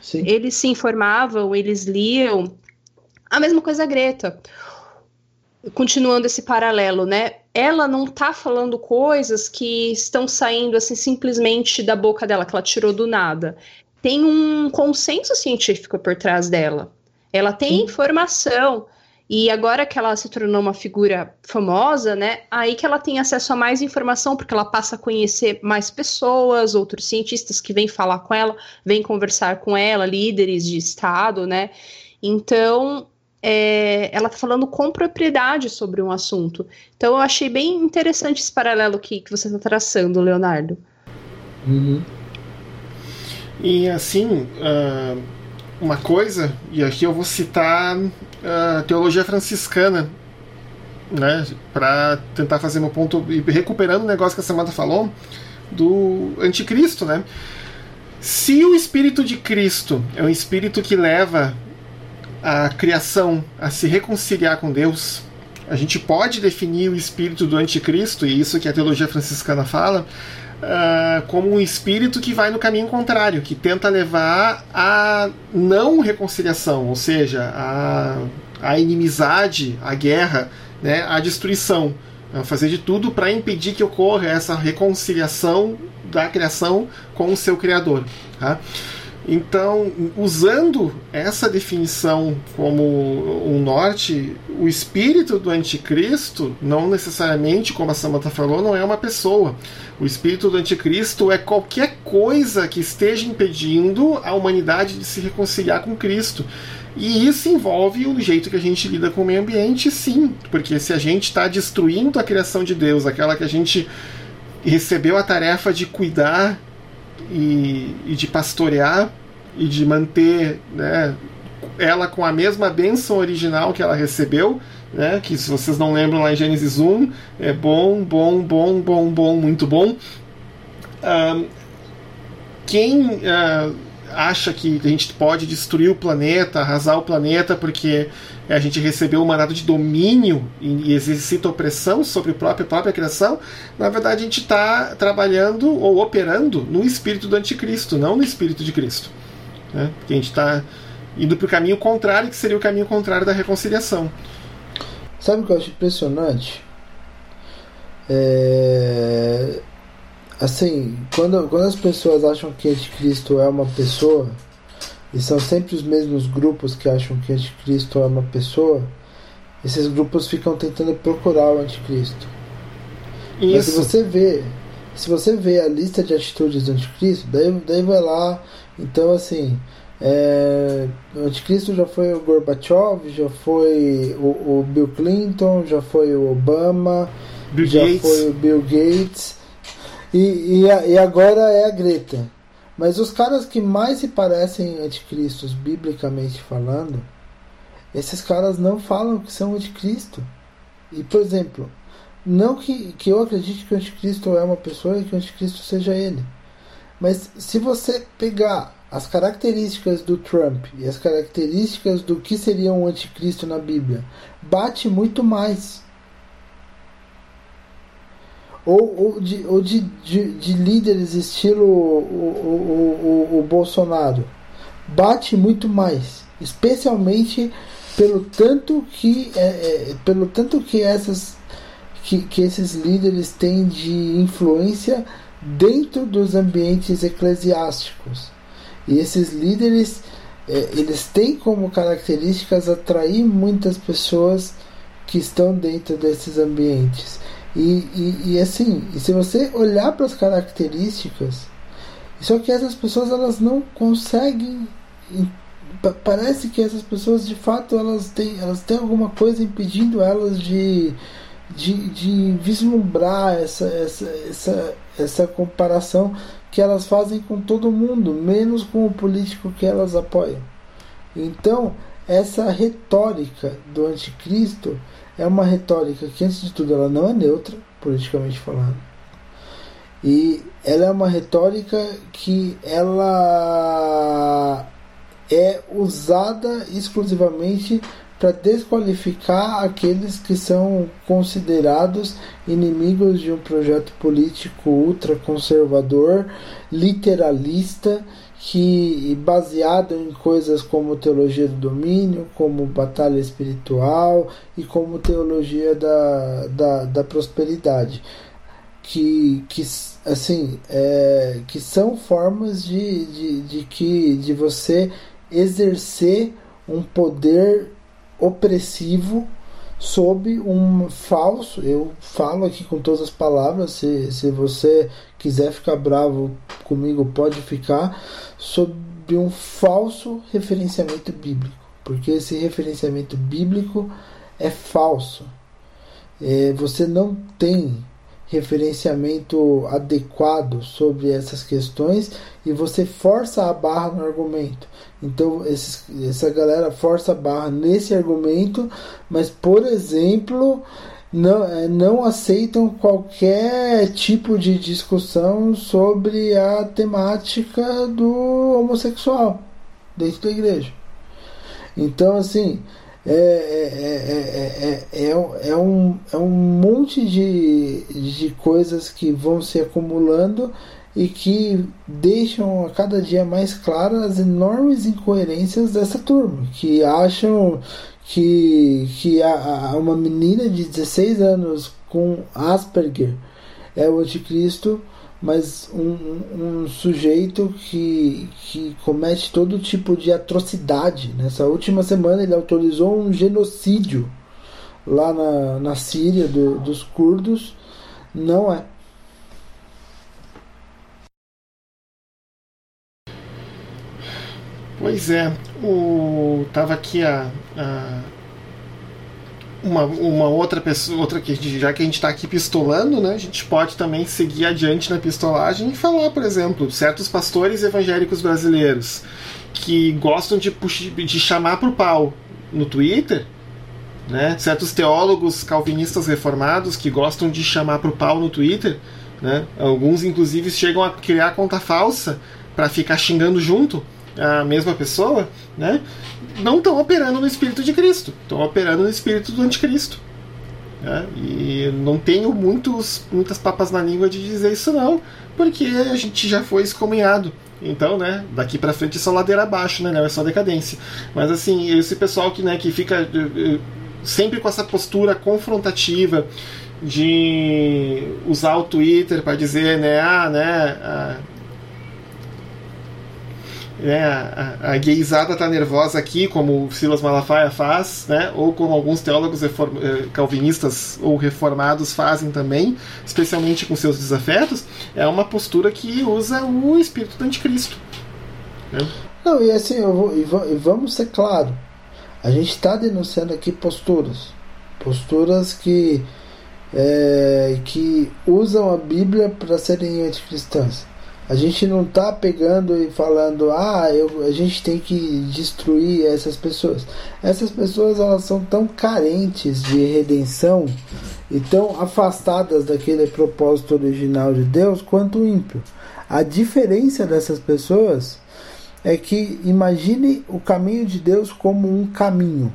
Sim. Eles se informavam, eles liam. A mesma coisa a Greta. Continuando esse paralelo, né? Ela não está falando coisas que estão saindo assim simplesmente da boca dela, que ela tirou do nada tem um consenso científico por trás dela. Ela tem Sim. informação. E agora que ela se tornou uma figura famosa, né? Aí que ela tem acesso a mais informação, porque ela passa a conhecer mais pessoas, outros cientistas que vêm falar com ela, vêm conversar com ela, líderes de Estado, né? Então, é, ela está falando com propriedade sobre um assunto. Então, eu achei bem interessante esse paralelo que, que você está traçando, Leonardo. Uhum. E assim, uh, uma coisa, e aqui eu vou citar a teologia franciscana, né, para tentar fazer meu ponto e recuperando o negócio que a Samanta falou do anticristo, né? Se o espírito de Cristo é um espírito que leva a criação a se reconciliar com Deus, a gente pode definir o espírito do anticristo, e isso que a teologia franciscana fala, uh, como um espírito que vai no caminho contrário, que tenta levar a não reconciliação, ou seja, a, a inimizade, a guerra, né, a destruição. fazer de tudo para impedir que ocorra essa reconciliação da criação com o seu Criador. Tá? Então, usando essa definição como um norte, o espírito do anticristo, não necessariamente, como a Samantha falou, não é uma pessoa. O espírito do anticristo é qualquer coisa que esteja impedindo a humanidade de se reconciliar com Cristo. E isso envolve o jeito que a gente lida com o meio ambiente, sim. Porque se a gente está destruindo a criação de Deus, aquela que a gente recebeu a tarefa de cuidar e, e de pastorear e de manter né, ela com a mesma bênção original que ela recebeu, né, que se vocês não lembram lá em Gênesis 1, é bom, bom, bom, bom, bom, muito bom. Um, quem uh, acha que a gente pode destruir o planeta, arrasar o planeta porque a gente recebeu um mandato de domínio e, exercita opressão sobre a própria, própria criação, na verdade a gente está trabalhando ou operando no espírito do anticristo, não no espírito de Cristo. Né? Porque a gente está indo para o caminho contrário, que seria o caminho contrário da reconciliação. Sabe o que eu acho impressionante? É... Assim, quando, quando as pessoas acham que anticristo é uma pessoa, e são sempre os mesmos grupos que acham que anticristo é uma pessoa, esses grupos ficam tentando procurar o anticristo. Isso. Mas se você vê, se você vê a lista de atitudes do anticristo, daí, daí vai lá, então assim, é, o anticristo já foi o Gorbachev, já foi o, o Bill Clinton, já foi o Obama, Bill já Gates. foi o Bill Gates e, e, e agora é a Greta. Mas os caras que mais se parecem anticristos, biblicamente falando, esses caras não falam que são anticristo. E, por exemplo, não que, que eu acredite que o anticristo é uma pessoa e que o anticristo seja ele. Mas se você pegar as características do Trump e as características do que seria um anticristo na Bíblia, bate muito mais ou, ou, de, ou de, de, de líderes estilo o, o, o, o, Bolsonaro. Bate muito mais, especialmente pelo tanto que é, é, pelo tanto que essas que, que esses líderes têm de influência dentro dos ambientes eclesiásticos. E esses líderes é, eles têm como características atrair muitas pessoas que estão dentro desses ambientes e, e, e assim, e se você olhar para as características, só que essas pessoas elas não conseguem. Parece que essas pessoas de fato elas têm, elas têm alguma coisa impedindo elas de, de, de vislumbrar essa, essa, essa, essa comparação que elas fazem com todo mundo, menos com o político que elas apoiam. Então, essa retórica do anticristo é uma retórica que, antes de tudo, ela não é neutra, politicamente falando. E ela é uma retórica que ela é usada exclusivamente para desqualificar aqueles que são considerados inimigos de um projeto político ultraconservador, literalista que baseado em coisas como teologia do domínio, como batalha espiritual e como teologia da, da, da prosperidade, que, que assim é, que são formas de, de, de que de você exercer um poder opressivo sob um falso, eu falo aqui com todas as palavras, se, se você quiser ficar bravo comigo, pode ficar, sob um falso referenciamento bíblico, porque esse referenciamento bíblico é falso. É, você não tem referenciamento adequado sobre essas questões e você força a barra no argumento. Então, esses, essa galera força a barra nesse argumento, mas, por exemplo, não, é, não aceitam qualquer tipo de discussão sobre a temática do homossexual dentro da igreja. Então, assim, é, é, é, é, é, um, é um monte de, de coisas que vão se acumulando e que deixam a cada dia mais claras as enormes incoerências dessa turma, que acham que, que a, a uma menina de 16 anos com Asperger é o anticristo, mas um, um, sujeito que, que comete todo tipo de atrocidade. Nessa última semana ele autorizou um genocídio lá na, na Síria do, dos curdos. Não é. Pois é, o tava aqui a, a uma, uma outra pessoa, outra que já que a gente está aqui pistolando, né, a gente pode também seguir adiante na pistolagem e falar, por exemplo, certos pastores evangélicos brasileiros que gostam de, de chamar para o pau no Twitter, né, certos teólogos calvinistas reformados que gostam de chamar para o pau no Twitter, né, alguns inclusive chegam a criar conta falsa para ficar xingando junto a mesma pessoa, né, não estão operando no espírito de Cristo, estão operando no espírito do anticristo. Né? E não tenho muitos, muitas papas na língua de dizer isso não, porque a gente já foi excomunhado. Então, né, daqui para frente é só ladeira abaixo, né, é só decadência. Mas assim, esse pessoal que, né, que fica eh, eh, sempre com essa postura confrontativa de usar o Twitter para dizer, né, ah, né, ah, né, a, a, gaysada tá nervosa aqui, como o Silas Malafaia faz, né, ou como alguns teólogos reform, eh, calvinistas ou reformados fazem também, especialmente com seus desafetos, é uma postura que usa o espírito do anticristo. Né? Não, e assim, vou, e, vamos ser claro, a gente está denunciando aqui posturas, posturas que, é, que usam a Bíblia para serem anticristãs. A gente não está pegando e falando, ah, eu, a gente tem que destruir essas pessoas. Essas pessoas elas são tão carentes de redenção e tão afastadas daquele propósito original de Deus quanto o ímpio. A diferença dessas pessoas é que imagine o caminho de Deus como um caminho.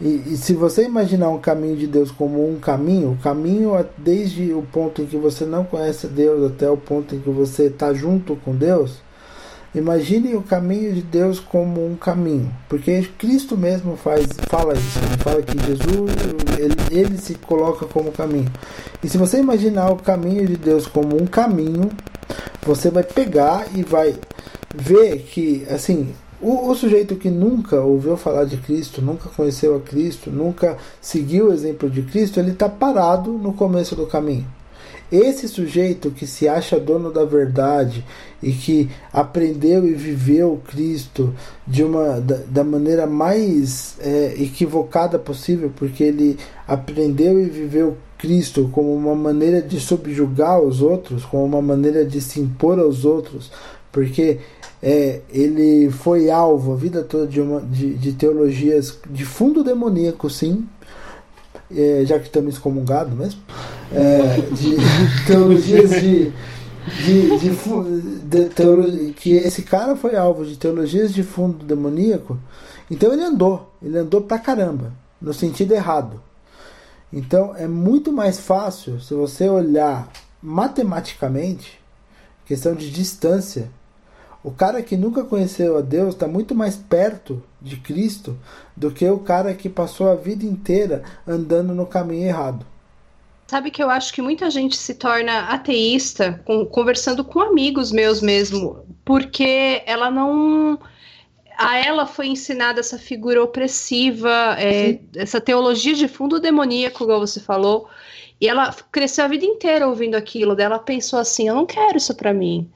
E, e, se você imaginar um caminho de Deus como um caminho, o caminho é desde o ponto em que você não conhece Deus até o ponto em que você está junto com Deus, imagine o caminho de Deus como um caminho, porque Cristo mesmo faz, fala isso, ele fala que Jesus ele, ele se coloca como caminho. E se você imaginar o caminho de Deus como um caminho, você vai pegar e vai ver que assim o, o, sujeito que nunca ouviu falar de Cristo, nunca conheceu a Cristo, nunca seguiu o exemplo de Cristo, ele está parado no começo do caminho. Esse sujeito que se acha dono da verdade e que aprendeu e viveu Cristo de uma da, da maneira mais é, equivocada possível, porque ele aprendeu e viveu Cristo como uma maneira de subjugar os outros, como uma maneira de se impor aos outros, porque é, ele foi alvo a vida toda de, uma, de, de teologias de fundo demoníaco, sim, é, já que estamos excomungados mesmo, é, de teologias de, de, de, teologia, que esse cara foi alvo de teologias de fundo demoníaco, então ele andou, ele andou pra caramba, no sentido errado. Então é muito mais fácil se você olhar matematicamente, questão de distância, o cara que nunca conheceu a Deus está muito mais perto de Cristo do que o cara que passou a vida inteira andando no caminho errado. Sabe que eu acho que muita gente se torna ateísta com, conversando com amigos meus mesmo, porque ela não. A ela foi ensinada essa figura opressiva, é, essa teologia de fundo demoníaco, como você falou, e ela cresceu a vida inteira ouvindo aquilo. Dela pensou assim: eu não quero isso para mim.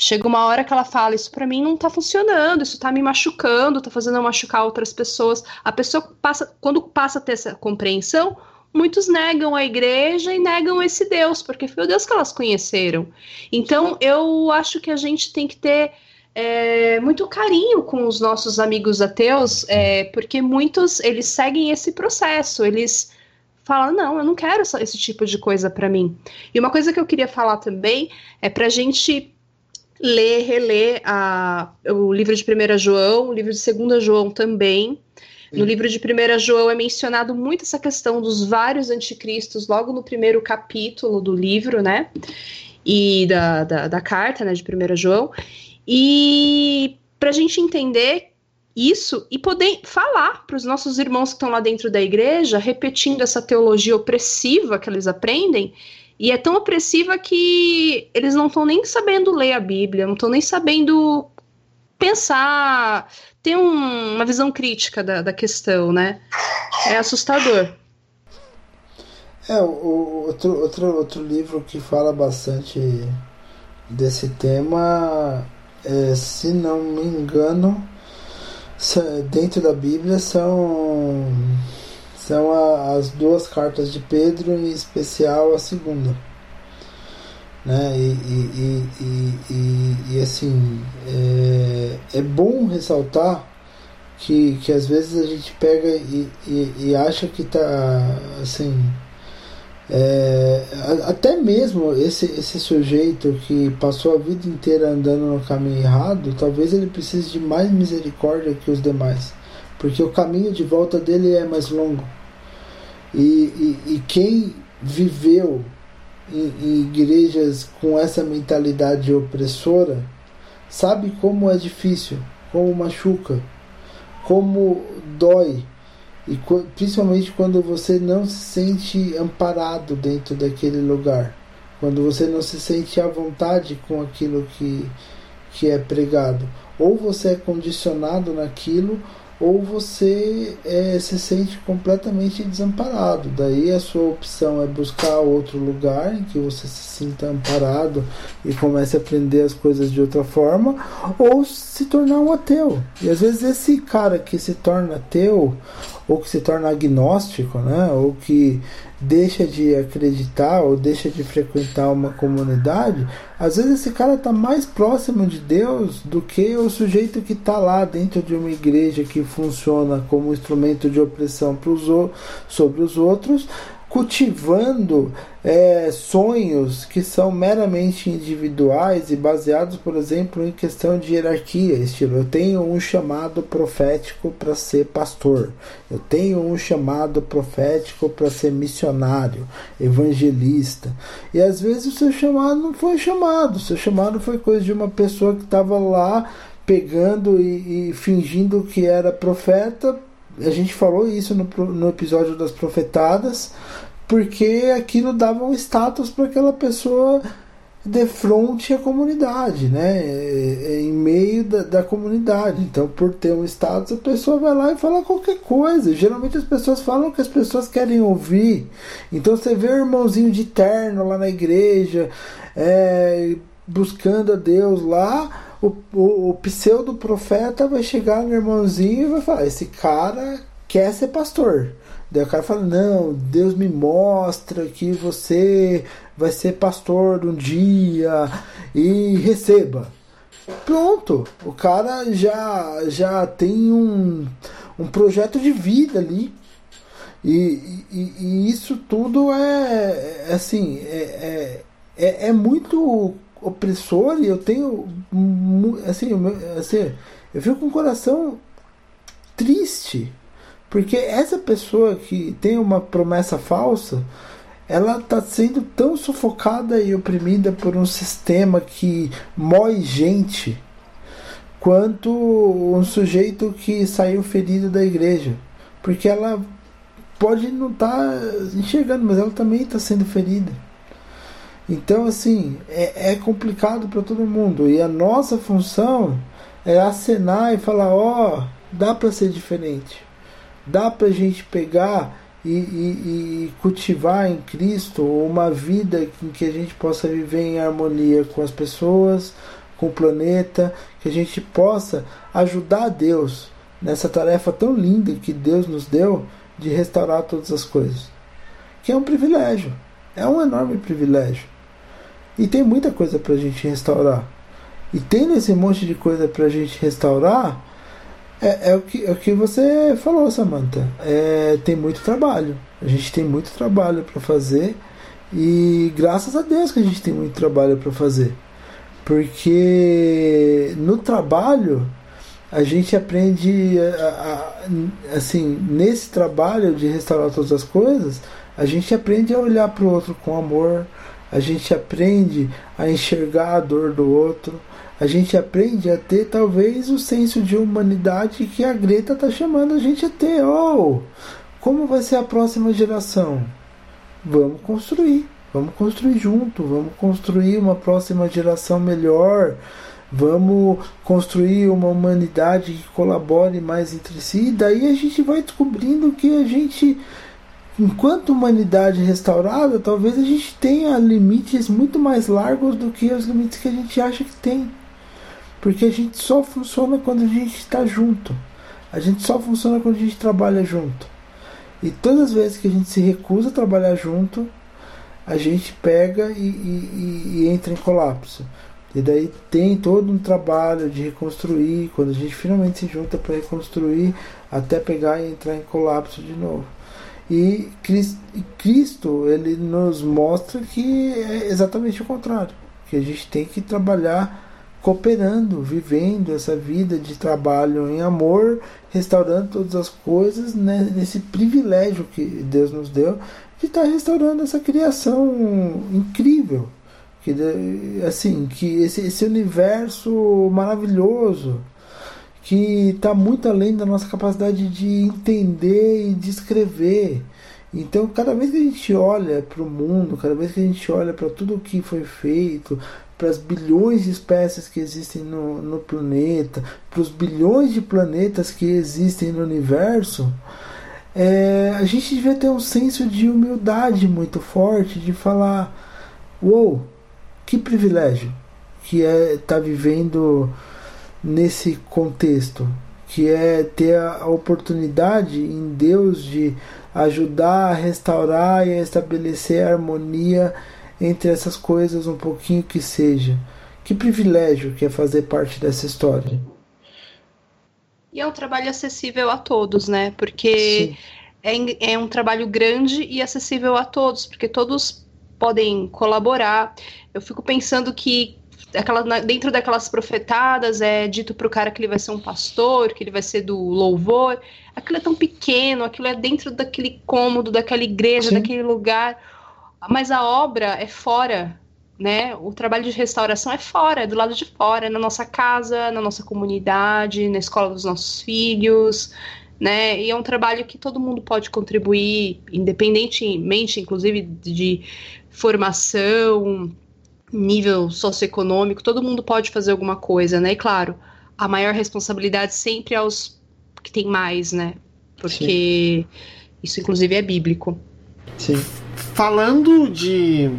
Chega uma hora que ela fala: Isso para mim não tá funcionando, isso tá me machucando, tá fazendo eu machucar outras pessoas. A pessoa passa, quando passa a ter essa compreensão, muitos negam a igreja e negam esse Deus, porque foi o Deus que elas conheceram. Então, eu acho que a gente tem que ter é, muito carinho com os nossos amigos ateus, é, porque muitos eles seguem esse processo, eles falam não, eu não quero esse tipo de coisa para mim. E uma coisa que eu queria falar também é para a gente ler, reler a, o livro de 1 João, o livro de 2 João também. No livro de 1 João é mencionado muito essa questão dos vários anticristos, logo no primeiro capítulo do livro, né? E da, da, da carta, né, de 1 João. E para a gente entender isso e poder falar para os nossos irmãos que estão lá dentro da igreja, repetindo essa teologia opressiva que eles aprendem, e é tão opressiva que eles não estão nem sabendo ler a Bíblia, não estão nem sabendo pensar, ter um, uma visão crítica da, da questão, né? É assustador. É, o, outro, outro, outro livro que fala bastante desse tema, é, se não me engano, dentro da Bíblia são são a, as duas cartas de Pedro, em especial a segunda. Né? E, e, e, e, e assim, é, é bom ressaltar que, que às vezes a gente pega e, e, e acha que tá assim. É, até mesmo esse, esse sujeito que passou a vida inteira andando no caminho errado, talvez ele precise de mais misericórdia que os demais, porque o caminho de volta dele é mais longo. E, e, quem viveu em, em igrejas com essa mentalidade opressora sabe como é difícil, como machuca, como dói. E principalmente quando você não se sente amparado dentro daquele lugar, quando você não se sente à vontade com aquilo que, que é pregado, ou você é condicionado naquilo, ou você é, se sente completamente desamparado. Daí a sua opção é buscar outro lugar em que você se sinta amparado e comece a aprender as coisas de outra forma, ou se tornar um ateu. E às vezes esse cara que se torna ateu, ou que se torna agnóstico, né, ou que deixa de acreditar ou deixa de frequentar uma comunidade, às vezes esse cara está mais próximo de Deus do que o sujeito que está lá dentro de uma igreja que funciona como instrumento de opressão sobre os outros, cultivando é, sonhos que são meramente individuais e baseados, por exemplo, em questão de hierarquia, estilo eu tenho um chamado profético para ser pastor, eu tenho um chamado profético para ser missionário, evangelista, e às vezes o seu chamado não foi chamado, o seu chamado foi coisa de uma pessoa que estava lá pegando e, e fingindo que era profeta a gente falou isso no, no episódio das profetadas, porque aquilo dava um status para aquela pessoa de frente à comunidade, né? É, é, em meio da, da, comunidade. Então, por ter um status, a pessoa vai lá e fala qualquer coisa. Geralmente as pessoas falam o que as pessoas querem ouvir. Então, você vê o irmãozinho de terno lá na igreja, é, buscando a Deus lá o, o, o pseudo profeta vai chegar no irmãozinho e vai falar: esse cara quer ser pastor. Daí o cara fala: Não, Deus me mostra que você vai ser pastor um dia e receba. Pronto, o cara já, já tem um, um projeto de vida ali. E, e, e isso tudo é, é assim, é, é, é, é muito opressor e eu tenho assim, assim eu fico com o coração triste porque essa pessoa que tem uma promessa falsa ela está sendo tão sufocada e oprimida por um sistema que mói gente quanto um sujeito que saiu ferido da igreja porque ela pode não estar tá enxergando mas ela também está sendo ferida então, assim, é, é complicado para todo mundo. E a nossa função é acenar e falar: ó, oh, dá para ser diferente. Dá para a gente pegar e, e, e, cultivar em Cristo uma vida em que a gente possa viver em harmonia com as pessoas, com o planeta, que a gente possa ajudar Deus nessa tarefa tão linda que Deus nos deu de restaurar todas as coisas. Que é um privilégio, é um enorme privilégio. E tem muita coisa para a gente restaurar. E tendo esse monte de coisa para a gente restaurar, é, é, o que, é o que você falou, Samantha. É, tem muito trabalho. A gente tem muito trabalho para fazer. E graças a Deus que a gente tem muito trabalho para fazer. Porque no trabalho a gente aprende a, a, assim, nesse trabalho de restaurar todas as coisas, a gente aprende a olhar para o outro com amor, a gente aprende a enxergar a dor do outro, a gente aprende a ter talvez o senso de humanidade que a Greta está chamando a gente a ter. Oh, como vai ser a próxima geração? Vamos construir, vamos construir junto, vamos construir uma próxima geração melhor, vamos construir uma humanidade que colabore mais entre si. E daí a gente vai descobrindo que a gente enquanto humanidade restaurada, talvez a gente tenha limites muito mais largos do que os limites que a gente acha que tem. Porque a gente só funciona quando a gente está junto. A gente só funciona quando a gente trabalha junto. E todas as vezes que a gente se recusa a trabalhar junto, a gente pega e, e, e entra em colapso. E daí tem todo um trabalho de reconstruir, quando a gente finalmente se junta para reconstruir, até pegar e entrar em colapso de novo. E Cristo, ele nos mostra que é exatamente o contrário, que a gente tem que trabalhar cooperando, vivendo essa vida de trabalho em amor, restaurando todas as coisas, né, nesse privilégio que Deus nos deu de estar restaurando essa criação incrível, que assim, que esse, esse universo maravilhoso que está muito além da nossa capacidade de entender e de escrever. Então, cada vez que a gente olha para o mundo, cada vez que a gente olha para tudo o que foi feito, para as bilhões de espécies que existem no, no planeta, para os bilhões de planetas que existem no universo, é, a gente devia ter um senso de humildade muito forte de falar: uou, que privilégio que é estar tá vivendo nesse contexto, que é ter a oportunidade em Deus de ajudar a restaurar e a estabelecer a harmonia entre essas coisas um pouquinho que seja. Que privilégio que é fazer parte dessa história. E é um trabalho acessível a todos, né? Porque é, é um trabalho grande e acessível a todos, porque todos podem colaborar. Eu fico pensando que aquela, dentro daquelas profetadas é dito para o cara que ele vai ser um pastor, que ele vai ser do louvor. Aquilo é tão pequeno, aquilo é dentro daquele cômodo, daquela igreja, Sim. daquele lugar. Mas a obra é fora, né? O trabalho de restauração é fora, é do lado de fora, é na nossa casa, na nossa comunidade, na escola dos nossos filhos, né? E é um trabalho que todo mundo pode contribuir, independentemente, inclusive, de formação, nível socioeconômico, todo mundo pode fazer alguma coisa, né? E claro, a maior responsabilidade sempre é aos que têm mais, né? Porque Sim. isso, inclusive, é bíblico. Sim. Falando de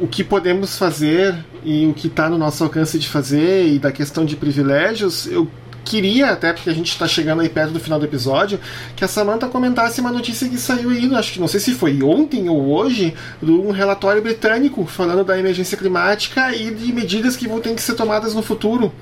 o que podemos fazer e o que está no nosso alcance de fazer e da questão de privilégios, eu queria, até porque a gente está chegando aí perto do final do episódio, que a Samantha comentasse uma notícia que saiu aí, acho que não sei se foi ontem ou hoje, de um relatório britânico falando da emergência climática e de medidas que vão ter que ser tomadas no futuro.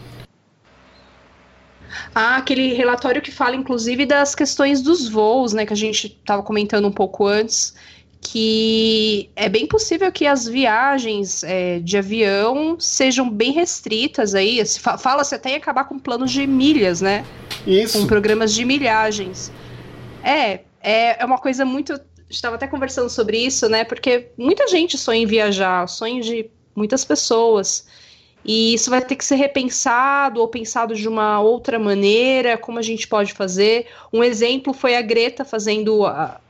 Ah, aquele relatório que fala, inclusive, das questões dos voos, né, que a gente estava comentando um pouco antes, que é bem possível que as viagens é, de avião sejam bem restritas aí. Fala-se até em acabar com planos de milhas, né? Isso. Com programas de milhagens. É, é, é uma coisa muito. Estava até conversando sobre isso, né? Porque muita gente sonha em viajar, sonho de muitas pessoas. E isso vai ter que ser repensado ou pensado de uma outra maneira, como a gente pode fazer. Um exemplo foi a Greta fazendo a,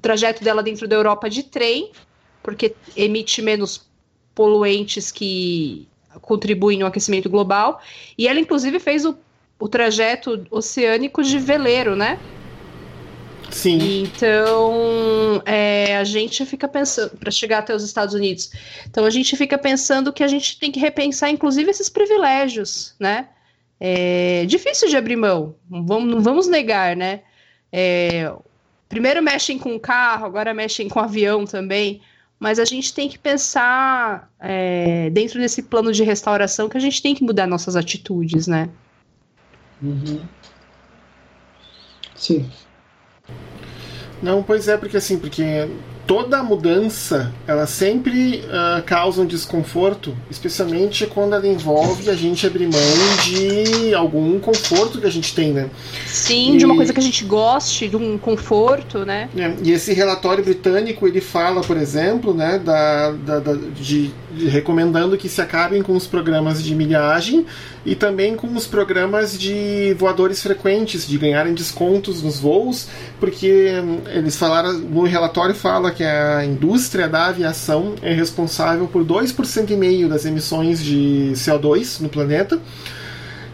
o trajeto dela dentro da Europa de trem, porque emite menos poluentes que contribuem no aquecimento global. E ela, inclusive, fez o, o trajeto oceânico de veleiro, né? Sim. Então, é, a gente fica pensando, para chegar até os Estados Unidos, então a gente fica pensando que a gente tem que repensar, inclusive, esses privilégios, né? É difícil de abrir mão, vamos, não vamos negar, né? É, primeiro mexem com carro, agora mexem com avião também. Mas a gente tem que pensar é, dentro desse plano de restauração que a gente tem que mudar nossas atitudes, né? Uhum. Sim. Não, pois é, porque assim, porque toda mudança ela sempre uh, causa um desconforto, especialmente quando ela envolve a gente abrir mão de algum conforto que a gente tem, né? Sim, e... de uma coisa que a gente goste, de um conforto, né? É, e esse relatório britânico ele fala, por exemplo, né, da, da, da de, de, recomendando que se acabem com os programas de milhagem e também com os programas de voadores frequentes, de ganharem descontos nos voos, porque eles falaram, no relatório fala que a indústria da aviação é responsável por 2% e meio das emissões de CO2 no planeta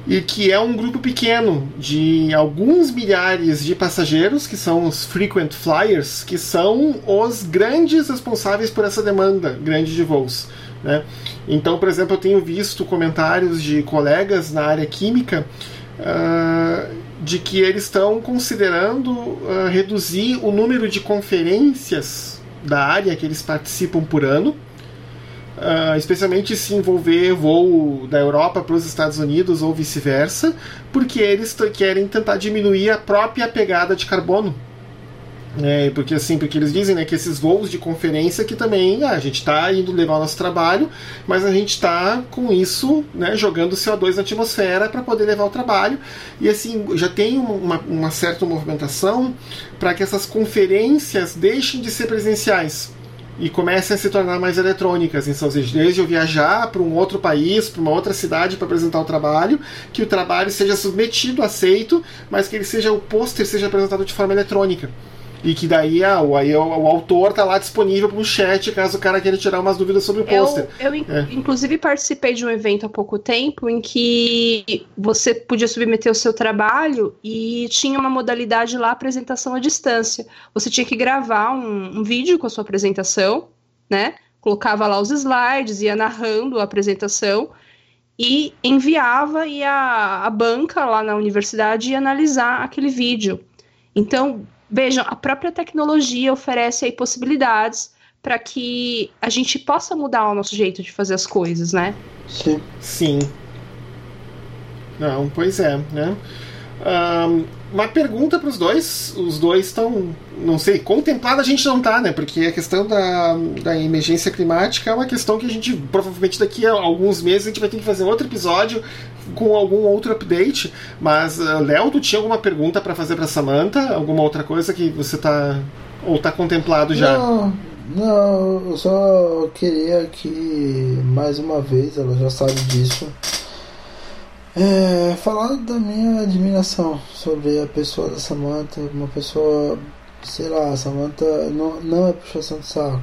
e que é um grupo pequeno de alguns milhares de passageiros, que são os frequent flyers, que são os grandes responsáveis por essa demanda grande de voos. Né? Então, por exemplo, eu tenho visto comentários de colegas na área química uh, de que eles estão considerando uh, reduzir o número de conferências da área que eles participam por ano Uh, especialmente se envolver voo da Europa para os Estados Unidos ou vice-versa, porque eles querem tentar diminuir a própria pegada de carbono. É, porque assim, porque eles dizem né, que esses voos de conferência que também ah, a gente está indo levar o nosso trabalho, mas a gente está com isso né, jogando CO2 na atmosfera para poder levar o trabalho. E assim, já tem uma, uma certa movimentação para que essas conferências deixem de ser presenciais e comecem a se tornar mais eletrônicas. Então, desde eu viajar para um outro país, para uma outra cidade para apresentar o trabalho, que o trabalho seja submetido, aceito, mas que ele seja o pôster seja apresentado de forma eletrônica. E que daí, ah, o, aí, o, o autor tá lá disponível para um chat caso o cara queira tirar umas dúvidas sobre o pôster. Eu, eu é. inclusive participei de um evento há pouco tempo em que você podia submeter o seu trabalho e tinha uma modalidade lá apresentação à distância. Você tinha que gravar um, um vídeo com a sua apresentação, né? Colocava lá os slides, ia narrando a apresentação e enviava e a, a banca lá na universidade ia analisar aquele vídeo. Então, vejam, a própria tecnologia oferece aí possibilidades para que a gente possa mudar o nosso jeito de fazer as coisas, né? Sim. Sim. Não, pois é, né? Um, uma pergunta para os dois. Os dois estão, não sei, contemplado a gente não tá, né? Porque a questão da, da emergência climática é uma questão que a gente provavelmente daqui a alguns meses a gente vai ter que fazer outro episódio com algum outro update. Mas, uh, Léo, tu tinha alguma pergunta para fazer para Samantha? Alguma outra coisa que você tá ou tá contemplado já? Não, não, eu só queria que mais uma vez, ela já sabe disso é, falar da minha admiração sobre a pessoa da Samantha, uma pessoa, sei lá, Samantha não, não é puxação de saco.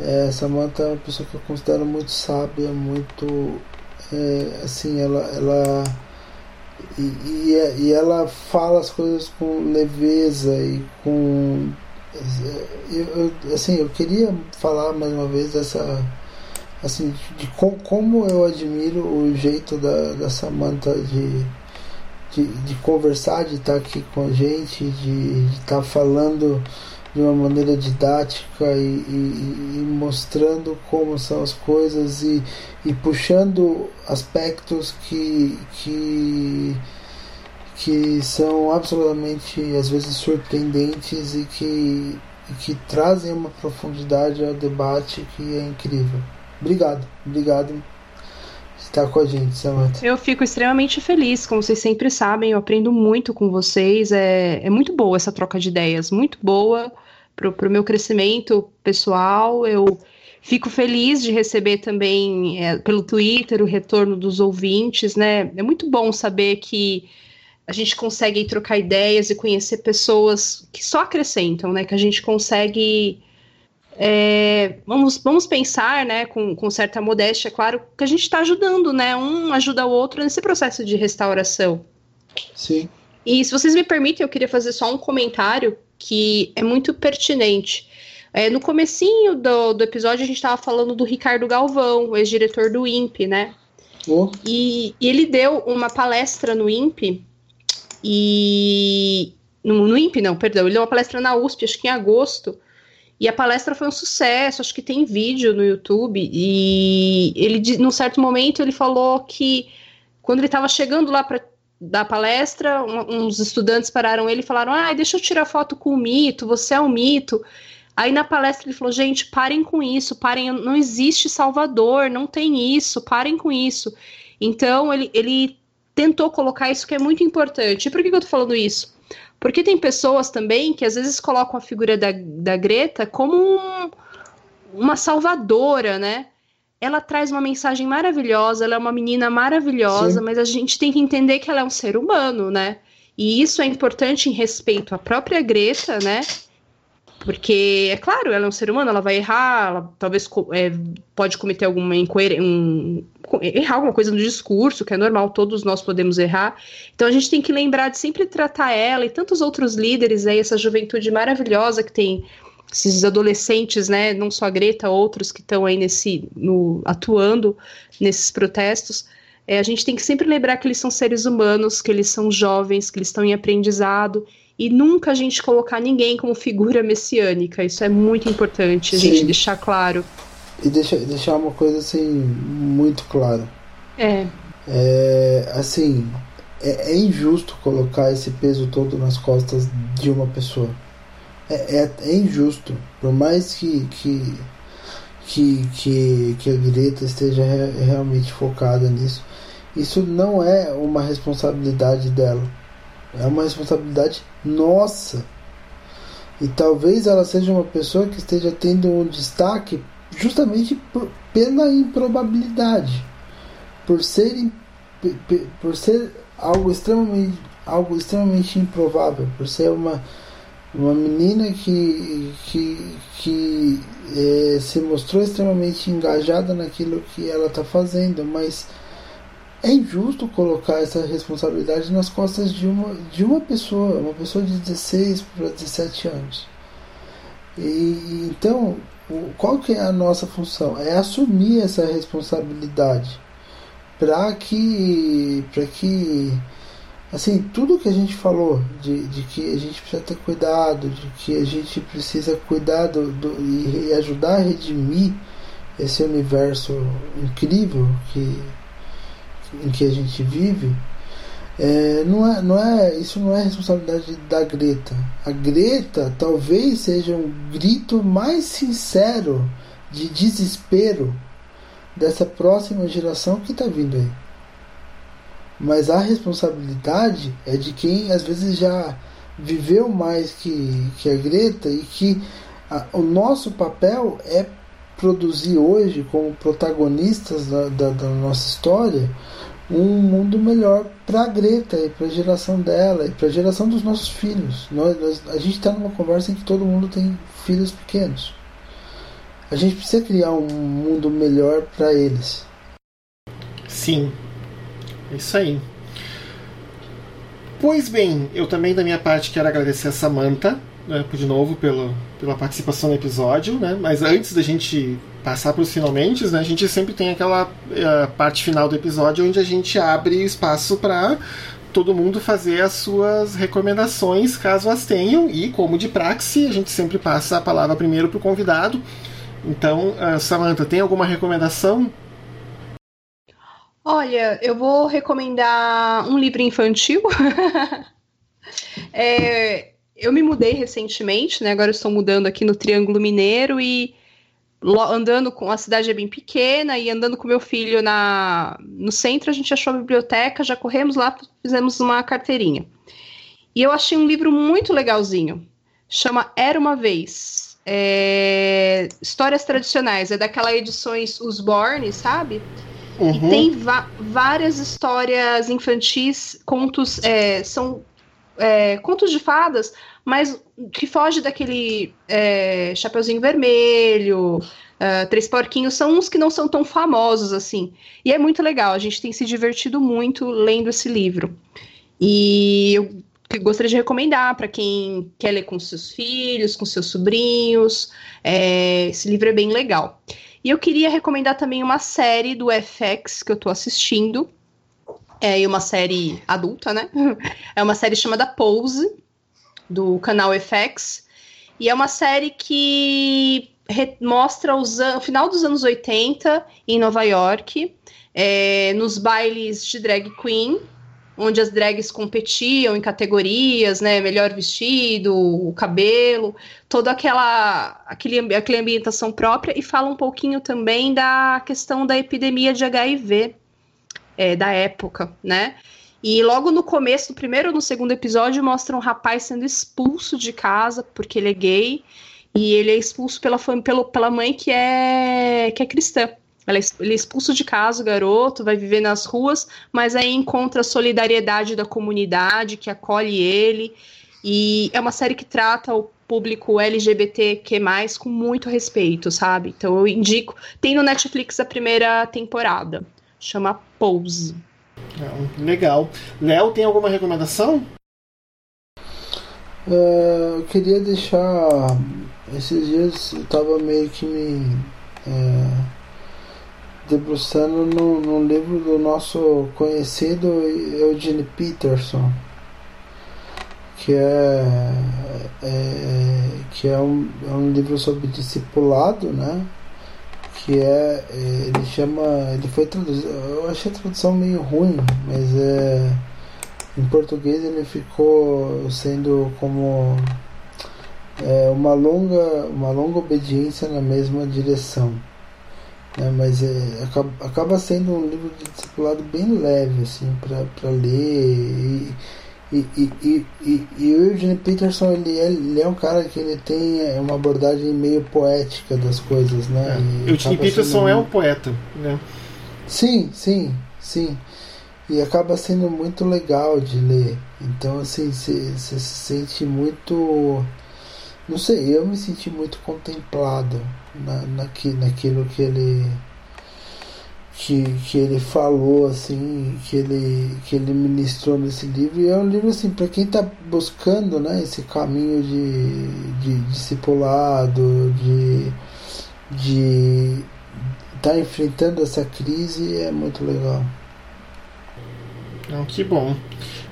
É, Samantha é uma pessoa que eu considero muito sábia, muito é, assim, ela, ela e, e, e, ela fala as coisas com leveza e com eu, eu, assim, eu queria falar mais uma vez dessa assim, de com, como eu admiro o jeito da, da Samantha de, de, de, conversar, de estar aqui com a gente, de estar falando de uma maneira didática e, e, e, mostrando como são as coisas e, e puxando aspectos que, que, que são absolutamente às vezes surpreendentes e que, que trazem uma profundidade ao debate que é incrível. Obrigado, obrigado estar com a gente, Samantha. Eu fico extremamente feliz, como vocês sempre sabem, eu aprendo muito com vocês. É, é muito boa essa troca de ideias, muito boa para o meu crescimento pessoal. Eu fico feliz de receber também é, pelo Twitter o retorno dos ouvintes, né? É muito bom saber que a gente consegue trocar ideias e conhecer pessoas que só acrescentam, né? Que a gente consegue é, vamos, vamos pensar, né, com, com certa modéstia, claro, que a gente está ajudando, né? Um ajuda o outro nesse processo de restauração. Sim. E se vocês me permitem, eu queria fazer só um comentário que é muito pertinente. É, no comecinho do, do episódio, a gente estava falando do Ricardo Galvão, ex-diretor do INPE, né? Oh. E, e, ele deu uma palestra no INPE, e... No, no INPE, não, perdão, ele deu uma palestra na USP, acho que em agosto, e a palestra foi um sucesso, acho que tem vídeo no YouTube. E ele, num certo momento, ele falou que quando ele estava chegando lá para dar palestra, um, uns estudantes pararam ele e falaram: Ah, deixa eu tirar foto com o mito, você é um mito. Aí na palestra ele falou: gente, parem com isso, parem, não existe Salvador, não tem isso, parem com isso. Então ele, ele tentou colocar isso que é muito importante. E por que, que eu tô falando isso? Porque tem pessoas também que às vezes colocam a figura da, da Greta como um, uma salvadora, né? Ela traz uma mensagem maravilhosa, ela é uma menina maravilhosa, Sim. mas a gente tem que entender que ela é um ser humano, né? E isso é importante em respeito à própria Greta, né? Porque, é claro, ela é um ser humano, ela vai errar, ela talvez é, pode cometer alguma incoerência, um, errar alguma coisa no discurso, que é normal, todos nós podemos errar. Então a gente tem que lembrar de sempre tratar ela e tantos outros líderes aí, essa juventude maravilhosa que tem esses adolescentes, né, não só a Greta, outros que estão aí nesse, no, atuando nesses protestos, é, a gente tem que sempre lembrar que eles são seres humanos, que eles são jovens, que eles estão em aprendizado e nunca a gente colocar ninguém como figura messiânica. Isso é muito importante a Sim. gente deixar claro. E deixa, deixar uma coisa assim muito clara. É. É assim, é, é, injusto colocar esse peso todo nas costas de uma pessoa. É, é, é injusto. Por mais que, que, que, que, que a Greta esteja re, realmente focada nisso, isso não é uma responsabilidade dela é uma responsabilidade nossa. E talvez ela seja uma pessoa que esteja tendo um destaque justamente por, pela improbabilidade. Por ser, por ser algo extremamente, algo extremamente improvável. Por ser uma, Uma menina que, que, que é, se mostrou extremamente engajada naquilo que ela está fazendo, mas é injusto colocar essa responsabilidade nas costas de uma, de uma pessoa, uma pessoa de 16 para 17 anos. E então, qual que é a nossa função? É assumir essa responsabilidade para que para que assim tudo que a gente falou de, de que a gente precisa ter cuidado de que a gente precisa cuidar do, do e ajudar a redimir esse universo incrível que em que a gente vive é, não é, não é, isso não é responsabilidade da Greta. A Greta talvez seja um grito mais sincero de desespero dessa próxima geração que está vindo aí. Mas a responsabilidade é de quem às vezes já viveu mais que, que a Greta e que a, o nosso papel é produzir hoje, como protagonistas da, da, da nossa história, um mundo melhor para a Greta e para a geração dela e para a geração dos nossos filhos. Nós, nós a gente está numa conversa em que todo mundo tem filhos pequenos. A gente precisa criar um mundo melhor para eles. Sim, é isso aí. Pois bem, eu também da minha parte quero agradecer a Samantha, né, de novo pelo, pela participação no episódio, né? Mas antes da gente passar para os finalmente, né, a gente sempre tem aquela uh, parte final do episódio onde a gente abre espaço para todo mundo fazer as suas recomendações, caso as tenham, e como de praxe, a gente sempre passa a palavra primeiro para o convidado. Então, uh, Samantha, tem alguma recomendação? Olha, eu vou recomendar um livro infantil. é, eu me mudei recentemente, né? Agora estou mudando aqui no Triângulo Mineiro e andando com a cidade é bem pequena e andando com meu filho na no centro a gente achou a biblioteca já corremos lá fizemos uma carteirinha e eu achei um livro muito legalzinho chama Era uma vez é... histórias tradicionais é daquela edições Osborne sabe uhum. e tem várias histórias infantis contos é, são é, contos de fadas mas que foge daquele é, Chapeuzinho Vermelho, uh, Três Porquinhos, são uns que não são tão famosos assim. E é muito legal, a gente tem se divertido muito lendo esse livro. E eu gostaria de recomendar para quem quer ler com seus filhos, com seus sobrinhos. É, esse livro é bem legal. E eu queria recomendar também uma série do FX que eu estou assistindo. É uma série adulta, né? É uma série chamada Pose do canal FX. E é uma série que mostra os o final dos anos 80 em Nova York, é, nos bailes de drag queen, onde as drags competiam em categorias, né, melhor vestido, o cabelo, toda aquela aquele, aquela ambientação própria e fala um pouquinho também da questão da epidemia de HIV é, da época, né? E logo no começo, no primeiro ou no segundo episódio, mostra um rapaz sendo expulso de casa porque ele é gay. E ele é expulso pela, pela, pela mãe que é, que é cristã. É ele é expulso de casa, o garoto, vai viver nas ruas, mas aí encontra a solidariedade da comunidade que acolhe ele. E é uma série que trata o público LGBTQ+, com muito respeito, sabe? Então eu indico. Tem no Netflix a primeira temporada. Chama Pose. Legal. Léo, tem alguma recomendação? Uh, eu queria deixar. Esses dias eu tava meio que me é, debruçando no, no livro do nosso conhecido Eugene Peterson, que é, é que é um, é um livro sobre discipulado, né? que é, é, ele chama, ele foi traduzido, eu achei a tradução meio ruim, mas é em português ele ficou sendo como é, uma longa uma longa obediência na mesma direção né? mas é, acaba, acaba sendo um livro de discipulado bem leve assim para ler e, e, e, e, e, o Eugene Peterson ele é, ele é um cara que ele tem é, uma abordagem meio poética das coisas, né? É. Eugene Peterson sendo... é um poeta, né? Sim, sim, sim. e acaba sendo muito legal de ler. Então assim, você se sente muito. Não sei, eu me senti muito contemplado na, naqui, naquilo que ele que, que ele falou assim, que ele que ele ministrou nesse livro. E é um livro assim para quem está buscando, né, esse caminho de, de discipulado, de de estar tá enfrentando essa crise é muito legal. Não, que bom.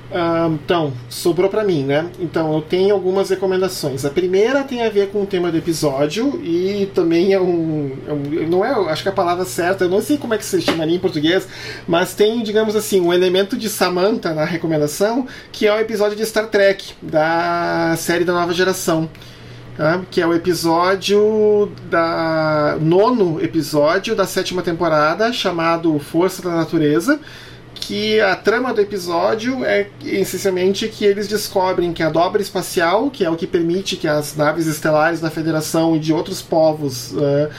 Uh, então, sobrou para mim, né? Então, eu tenho algumas recomendações. A primeira tem a ver com o tema do episódio e também é um, é um, Não é, acho que a palavra certa, eu não sei como é que se chamaria em português, mas tem, digamos assim, um elemento de Samantha na recomendação, que é o episódio de Star Trek, da série da nova geração. Tá? que é o episódio da nono episódio da sétima temporada chamado Força da Natureza que a trama do episódio é essencialmente que eles descobrem que a dobra espacial, que é o que permite que as naves estelares da Federação e de outros povos uh,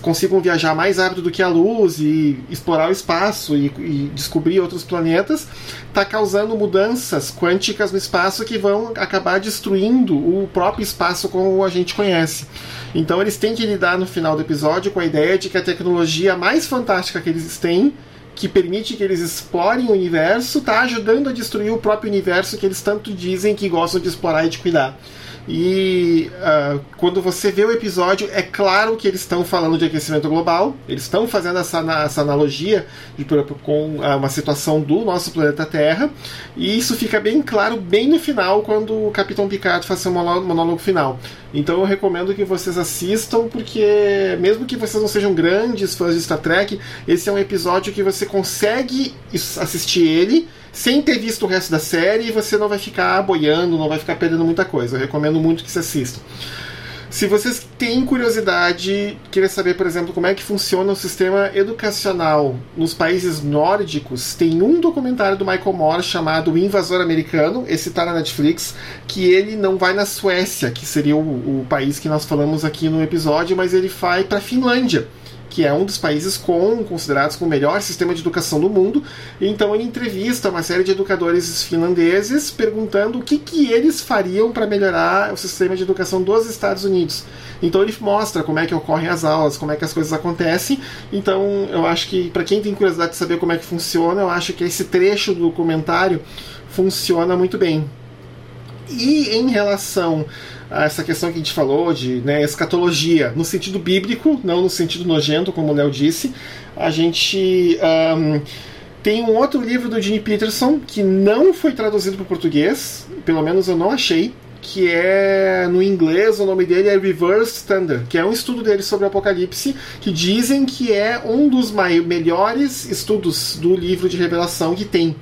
consigam viajar mais rápido do que a luz e explorar o espaço e, e descobrir outros planetas, está causando mudanças quânticas no espaço que vão acabar destruindo o próprio espaço como a gente conhece. Então eles têm que lidar no final do episódio com a ideia de que a tecnologia mais fantástica que eles têm que permite que eles explorem o universo, está ajudando a destruir o próprio universo que eles tanto dizem que gostam de explorar e de cuidar. E uh, quando você vê o episódio, é claro que eles estão falando de aquecimento global, eles estão fazendo essa, essa analogia de, com uh, uma situação do nosso planeta Terra, e isso fica bem claro bem no final, quando o Capitão Picard faz seu monólogo final. Então eu recomendo que vocês assistam, porque mesmo que vocês não sejam grandes fãs de Star Trek, esse é um episódio que você consegue assistir ele sem ter visto o resto da série você não vai ficar boiando, não vai ficar perdendo muita coisa. Eu recomendo muito que se assistam. Se vocês têm curiosidade, querer saber, por exemplo, como é que funciona o sistema educacional nos países nórdicos, tem um documentário do Michael Moore chamado O Invasor Americano, esse está na Netflix, que ele não vai na Suécia, que seria o, o país que nós falamos aqui no episódio, mas ele vai para a Finlândia que é um dos países com, considerados com o melhor sistema de educação do mundo. Então ele entrevista uma série de educadores finlandeses perguntando o que, que eles fariam para melhorar o sistema de educação dos Estados Unidos. Então ele mostra como é que ocorrem as aulas, como é que as coisas acontecem. Então eu acho que para quem tem curiosidade de saber como é que funciona, eu acho que esse trecho do documentário funciona muito bem. E em relação a essa questão que a gente falou de né, escatologia, no sentido bíblico, não no sentido nojento, como o Léo disse, a gente um, tem um outro livro do Gene Peterson que não foi traduzido para o português, pelo menos eu não achei, que é no inglês, o nome dele é Reverse Thunder, que é um estudo dele sobre o Apocalipse, que dizem que é um dos melhores estudos do livro de revelação que tem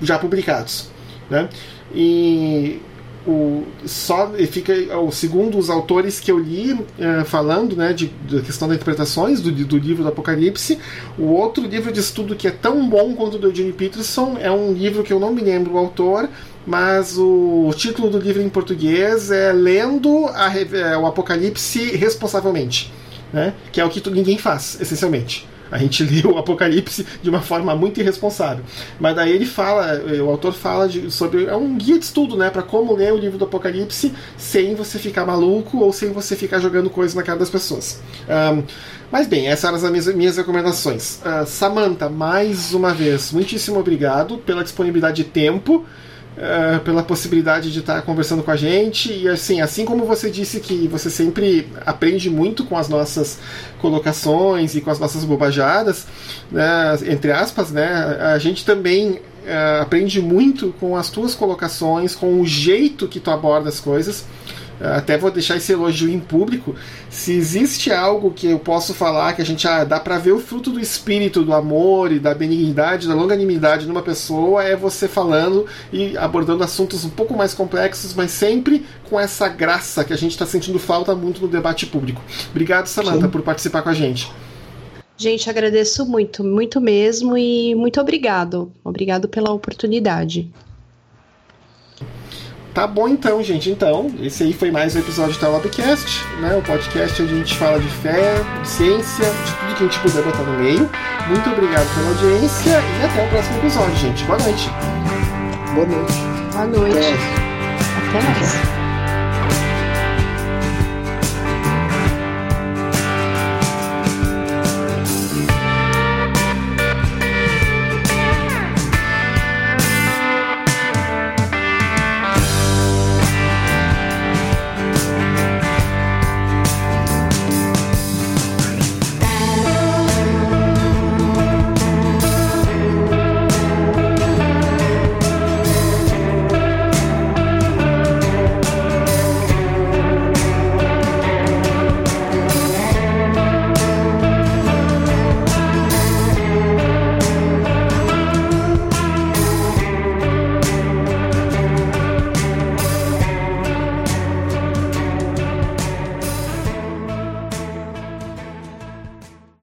já publicados. Né? E o, só fica segundo os autores que eu li é, falando né, de, da questão das interpretações do, do livro do Apocalipse. O outro livro de estudo que é tão bom quanto o do Eugene Peterson é um livro que eu não me lembro o autor, mas o, o título do livro em português é Lendo a, é, o Apocalipse Responsavelmente, né, que é o que ninguém faz, essencialmente. A gente lê o Apocalipse de uma forma muito irresponsável. Mas daí ele fala, o autor fala de, sobre. É um guia de estudo, né? Para como ler o livro do Apocalipse sem você ficar maluco ou sem você ficar jogando coisas na cara das pessoas. Um, mas bem, essas eram as minhas, minhas recomendações. Uh, Samantha, mais uma vez, muitíssimo obrigado pela disponibilidade de tempo. Uh, pela possibilidade de estar conversando com a gente. E assim assim como você disse que você sempre aprende muito com as nossas colocações e com as nossas bobajadas né, entre aspas né a gente também uh, aprende muito com as tuas colocações com o jeito que tu aborda as coisas até vou deixar esse elogio em público. Se existe algo que eu posso falar que a gente ah, dá para ver o fruto do espírito, do amor e da benignidade, da longanimidade numa pessoa, é você falando e abordando assuntos um pouco mais complexos, mas sempre com essa graça que a gente está sentindo falta muito no debate público. Obrigado, Samantha, Sim. por participar com a gente. Gente, agradeço muito, muito mesmo e muito obrigado. Obrigado pela oportunidade. Tá bom então, gente. Então, esse aí foi mais um episódio do Lobcast, né? O podcast onde a gente fala de fé, de ciência, de tudo que a gente puder botar no meio. Muito obrigado pela audiência e até o próximo episódio, gente. Boa noite. Boa noite. Boa noite. Até mais.